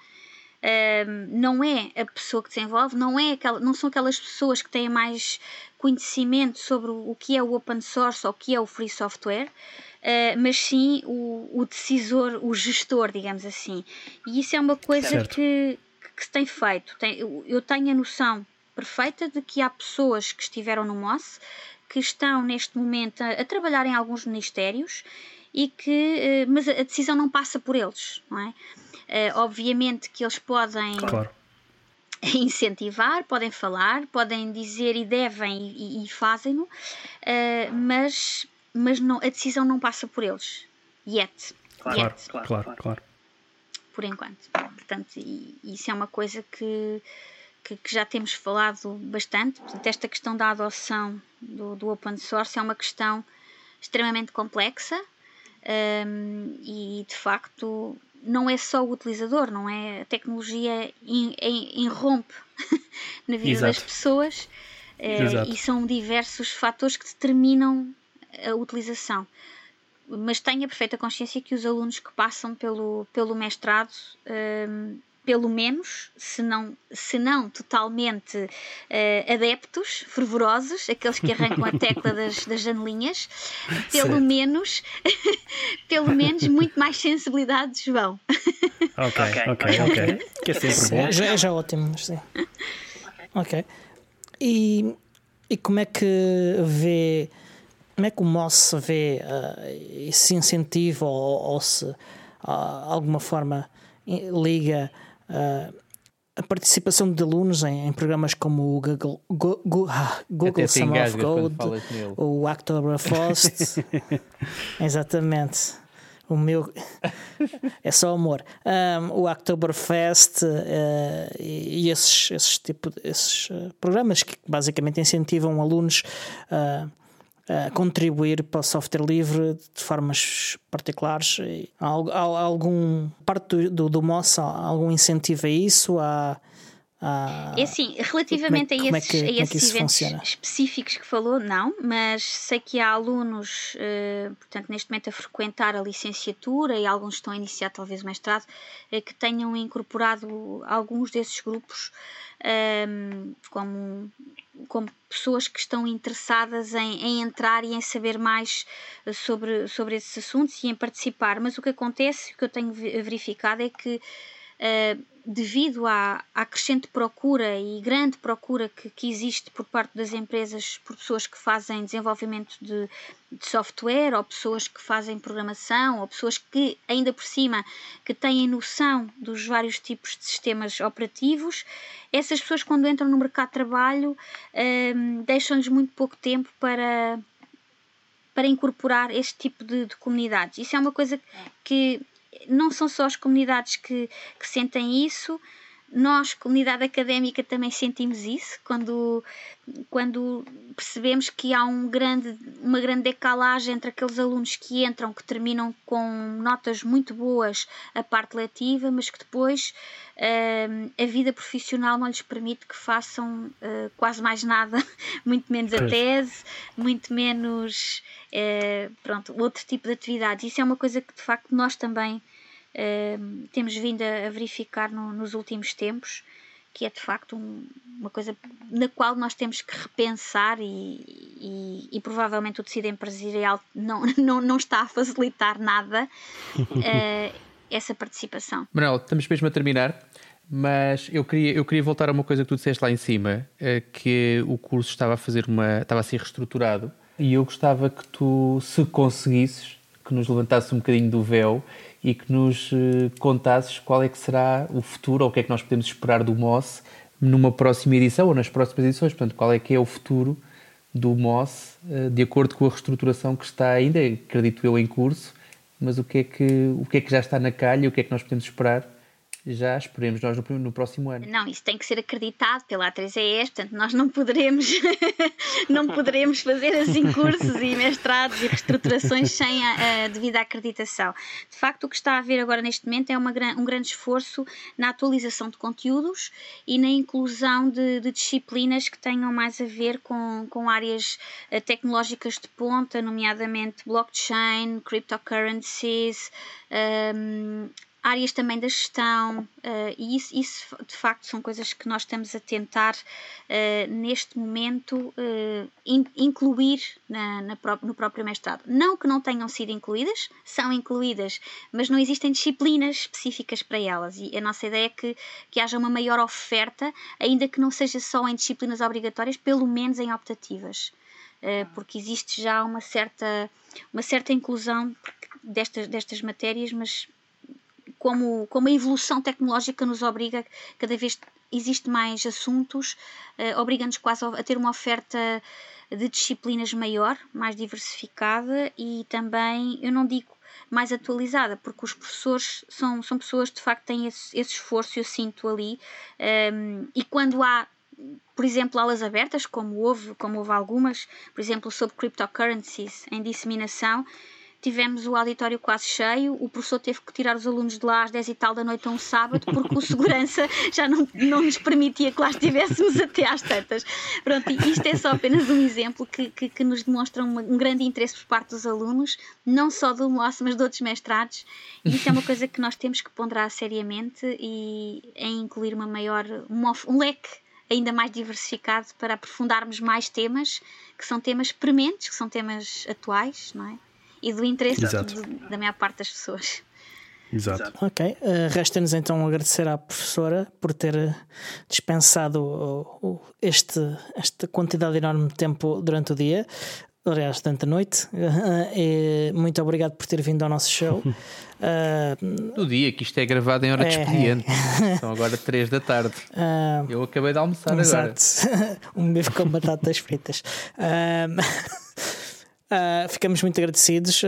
um, não é a pessoa que desenvolve, não, é aquela, não são aquelas pessoas que têm mais conhecimento sobre o que é o open source ou o que é o free software, uh, mas sim o, o decisor, o gestor, digamos assim. E isso é uma coisa que, que se tem feito. Tem, eu, eu tenho a noção perfeita de que há pessoas que estiveram no MOS que estão neste momento a, a trabalhar em alguns ministérios e que, eh, mas a decisão não passa por eles, não é? Eh, obviamente que eles podem Claro. incentivar, podem falar, podem dizer e devem e, e fazem-no, eh, mas, mas não, a decisão não passa por eles. Yet. Claro, Claro, Yet, claro, claro, claro. por enquanto. Portanto, e, isso é uma coisa que, que, que já temos falado bastante. Portanto, esta questão da adoção do, do open source é uma questão extremamente complexa hum, e de facto não é só o utilizador, não é? A tecnologia irrompe na vida das Exato. pessoas eh, e são diversos fatores que determinam a utilização. Mas tenho a perfeita consciência que os alunos que passam pelo, pelo mestrado hum, pelo menos, se não, se não totalmente uh, adeptos, fervorosos, aqueles que arrancam a tecla das, das janelinhas, pelo certo. menos, pelo menos muito mais sensibilidade João. Ok, ok, ok. Que é sempre bom. Já, já é ótimo, sim. Ok. E, e como é que vê, como é que o Moss vê uh, esse incentivo ou, ou se uh, alguma forma liga uh, a participação de alunos em, em programas como o Google, Google, Google Summer of Code, o Oktoberfest. Exatamente. O meu é só amor. Um, o Oktoberfest uh, e, esses, esses, tipo, esses uh, programas que basicamente incentivam alunos uh, a contribuir para o software livre de formas particulares. Há, há, há algum parte do, do, do MOS, há algum incentivo a isso? Há, há, é assim, relativamente é, a esses, é que, a é esses eventos funciona? específicos que falou, não, mas sei que há alunos, uh, portanto, neste momento a frequentar a licenciatura e alguns estão a iniciar talvez o mestrado, uh, que tenham incorporado alguns desses grupos um, como como pessoas que estão interessadas em, em, entrar e em saber mais eh, sobre, sobre esses assuntos e em participar. Mas o que acontece, o que eu tenho verificado é que uh, devido à, à crescente procura e grande procura que, que, existe por parte das empresas por pessoas que fazem desenvolvimento de, de, software ou pessoas que fazem programação ou pessoas que ainda por cima que têm noção dos vários tipos de sistemas operativos essas pessoas quando entram no mercado de trabalho um, deixam-lhes muito pouco tempo para para incorporar este tipo de, de comunidades. Isso é uma coisa que não são só as comunidades que, que sentem isso, nós, comunidade académica, também sentimos isso quando, quando percebemos que há um grande, uma grande decalagem entre aqueles alunos que entram, que terminam com notas muito boas a parte letiva, mas que depois uh, a vida profissional não lhes permite que façam uh, quase mais nada, muito menos a tese, muito menos uh, pronto, outro tipo de atividades. Isso é uma coisa que de facto nós também uh, temos vindo a, verificar no, nos últimos tempos, que é de facto um, uma coisa na qual nós temos que repensar e, e, e, provavelmente o tecido empresarial não, não, não está a facilitar nada uh, essa participação. Manuel, estamos mesmo a terminar. Mas eu queria, eu queria voltar a uma coisa que tu disseste lá em cima, eh, que o curso estava a fazer uma. estava a ser reestruturado e eu gostava que tu, se conseguisses, que nos levantasse um bocadinho do véu e que nos eh, contasses qual é que será o futuro ou o que é que nós podemos esperar do MOS numa próxima edição ou nas próximas edições. Portanto, qual é que é o futuro do MOS eh, de acordo com a reestruturação que está ainda, acredito eu, em curso, mas o que é que, o que, é que já está na calha e o que é que nós podemos esperar já esperemos nós no, no, próximo ano. Não, isso tem que ser acreditado pela A3ES, portanto nós não poderemos não poderemos fazer assim cursos e mestrados e reestruturações sem a, a, devida acreditação. De facto, o que está a haver agora neste momento é uma, um grande esforço na atualização de conteúdos e na inclusão de, de disciplinas que tenham mais a ver com, com áreas uh, tecnológicas de ponta, nomeadamente blockchain, cryptocurrencies, um, áreas também da gestão, uh, e isso, isso, de facto são coisas que nós estamos a tentar uh, neste momento uh, in, incluir na, na pró no próprio mestrado. Não que não tenham sido incluídas, são incluídas, mas não existem disciplinas específicas para elas, e a nossa ideia é que, que haja uma maior oferta, ainda que não seja só em disciplinas obrigatórias, pelo menos em optativas. Porque existe já uma certa, uma certa inclusão destas, destas matérias, mas como, como a evolução tecnológica nos obriga, cada vez existe mais assuntos, uh, obriga-nos quase a ter uma oferta de disciplinas maior, mais diversificada e também, eu não digo mais atualizada, porque os professores são, são pessoas que de facto têm esse, esse esforço, eu sinto ali, um, ehm, e quando há por exemplo, aulas abertas, como houve, como houve algumas, por exemplo, sobre cryptocurrencies em disseminação, tivemos o auditório quase cheio, o professor teve que tirar os alunos de lá às 10 e tal da noite a um sábado, porque o segurança já não, não nos permitia que lá estivéssemos até às tantas. Pronto, isto é só apenas um exemplo que, que, que nos demonstra uma, um grande interesse por parte dos alunos, não só do MOS, mas de outros mestrados, isso é uma coisa que nós temos que ponderar seriamente e em incluir uma maior, um, um leque ainda mais diversificado para aprofundarmos mais temas que são temas prementes, que são temas atuais, não é? E do interesse de, da maior parte das pessoas. Exato. Ok, uh, resta-nos então agradecer à professora por ter eh, dispensado uh, uh, este, esta quantidade enorme de tempo durante o dia aliás, durante a noite. Uh, muito obrigado por ter vindo ao nosso show. Uh, no dia que isto é gravado em hora de é, expediente, é. são agora 3 da tarde. Uh, Eu acabei de almoçar exato. agora. um bife com batatas fritas. Ficamos muito agradecidos.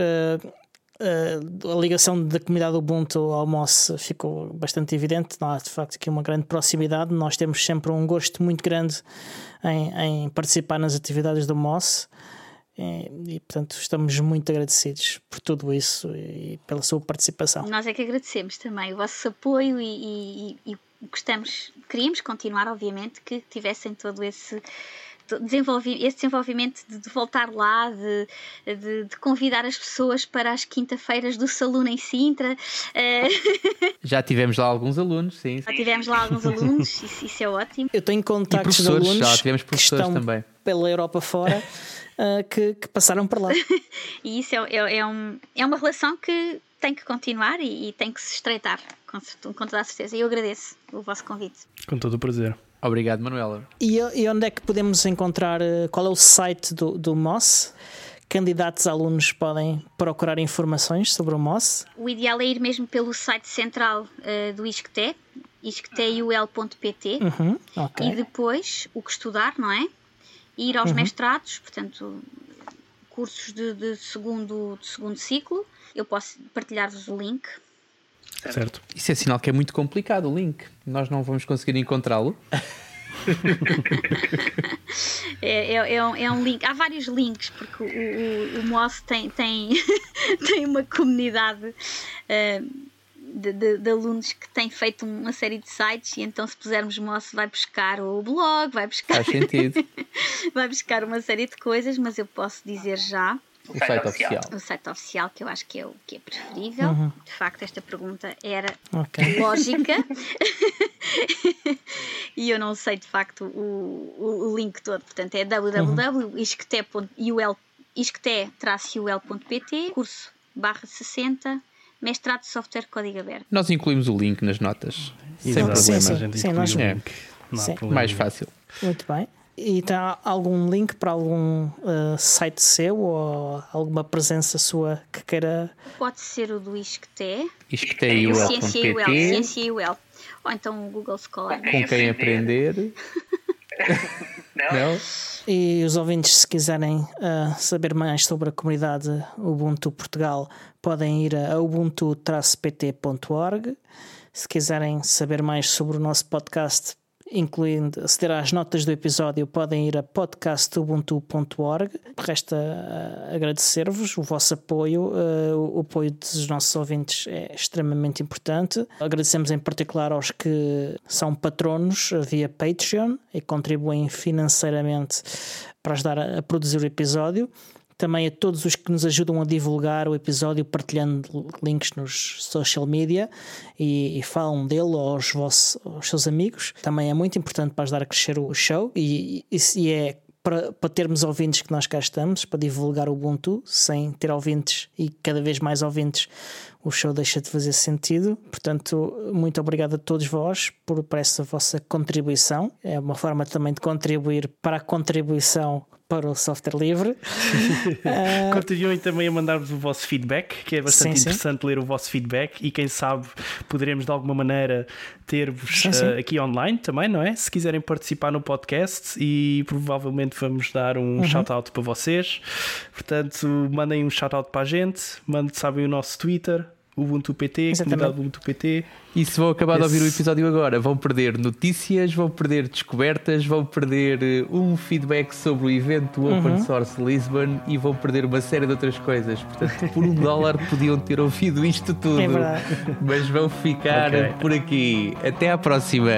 a ligação da comunidade Ubuntu ao MOS ficou bastante evidente. Há de facto aqui uma grande proximidade. Nós temos sempre um gosto muito grande em, em participar nas atividades do MOS. E, e, portanto estamos muito agradecidos por tudo isso e pela sua participação. Nós é que agradecemos também o vosso apoio e, e, e gostamos, queríamos continuar, obviamente, que tivessem todo esse desenvolvi esse desenvolvimento de, de voltar lá, de, de, de, convidar as pessoas para as quinta-feiras do Salão em Sintra. Uh... Já tivemos lá alguns alunos, sim. Já tivemos lá alguns alunos, isso, isso é ótimo. Eu tenho contactos de alunos já tivemos professores que estão também. pela Europa fora. uh, que, que, passaram por lá. e isso é, é, é, um, é uma relação que tem que continuar e, e tem que se estreitar, com, com toda a certeza. E eu agradeço o vosso convite. Com todo o prazer. Obrigado, Manuela. E, e, onde é que podemos encontrar? Eh, qual é o site do, do MOS? Candidatos alunos podem procurar informações sobre o MOS? O ideal é ir mesmo pelo site central uh, do ISCTE, iscteul.pt, uhum, okay. e depois o que estudar, não é? ir aos uhum. mestrados, portanto, cursos de, de, segundo, de segundo ciclo. Eu posso partilhar-vos o link. Certo. Isso é sinal que é muito complicado o link. Nós não vamos conseguir encontrá-lo. é, é, é, um, é, um, link. Há vários links, porque o, o, o MOS tem, tem, tem uma comunidade. Uh, de, de, de, alunos que têm feito uma série de sites e então se pusermos moço vai buscar o blog, vai buscar Faz sentido. vai buscar uma série de coisas, mas eu posso dizer já o site oficial. O site oficial, que eu acho que é o que é preferível. Uhum. De facto, esta pergunta era okay. lógica. e eu não sei de facto o, o, o link todo. Portanto, é www.isquete.ul.pt, uhum. curso barra 60 mestrado de software código aberto. Nós incluímos o link nas notas. Sem problema. Sim, sim, sim, nós... é. Mais fácil. Muito bem. E tem algum link para algum uh, site seu ou alguma presença sua que queira? Pode ser o do ISCTE. ISCTEUL.pt Ciência UL. Ou então o Google Scholar. Com quem aprender. Não? Não? E os ouvintes, se quiserem uh, saber mais sobre a comunidade Ubuntu Portugal, podem ir a ubuntu-pt.org. Se quiserem saber mais sobre o nosso podcast, incluindo aceder às notas do episódio, podem ir a podcastubuntu.org. Resta uh, agradecer-vos o vosso apoio, uh, o apoio dos nossos ouvintes é extremamente importante. Agradecemos em particular aos que são patronos via Patreon e contribuem financeiramente para ajudar a produzir o episódio também a todos os que nos ajudam a divulgar o episódio, partilhando links nos social media e, e falam dele aos, vossos, aos seus amigos. Também é muito importante para ajudar a crescer o show e, e, e é para, para, termos ouvintes que nós cá estamos, para divulgar o Ubuntu, sem ter ouvintes e cada vez mais ouvintes, o show deixa de fazer sentido. Portanto, muito obrigado a todos vós por, por essa vossa contribuição. É uma forma também de contribuir para a contribuição para o software livre. uh... Continuem também a mandar-vos o vosso feedback, que é bastante sim, interessante sim. ler o vosso feedback e quem sabe poderemos de alguma maneira ter-vos uh, aqui online também, não é? Se quiserem participar no podcast e provavelmente vamos dar um uhum. shout-out para vocês. Portanto, mandem um shout-out para a gente, mandem, sabem o nosso Twitter, Ubuntu PT, Exatamente. comunidade Ubuntu PT. E se vão acabar de ouvir o Esse- episódio agora, vão perder notícias, vão perder descobertas, vão perder eh, um feedback sobre o evento do Open Source Lisbon e vão perder uma série de outras coisas. Portanto, por um dólar podiam ter ouvido isto tudo. É. Mas vão ficar Ok. por aqui. Até à próxima.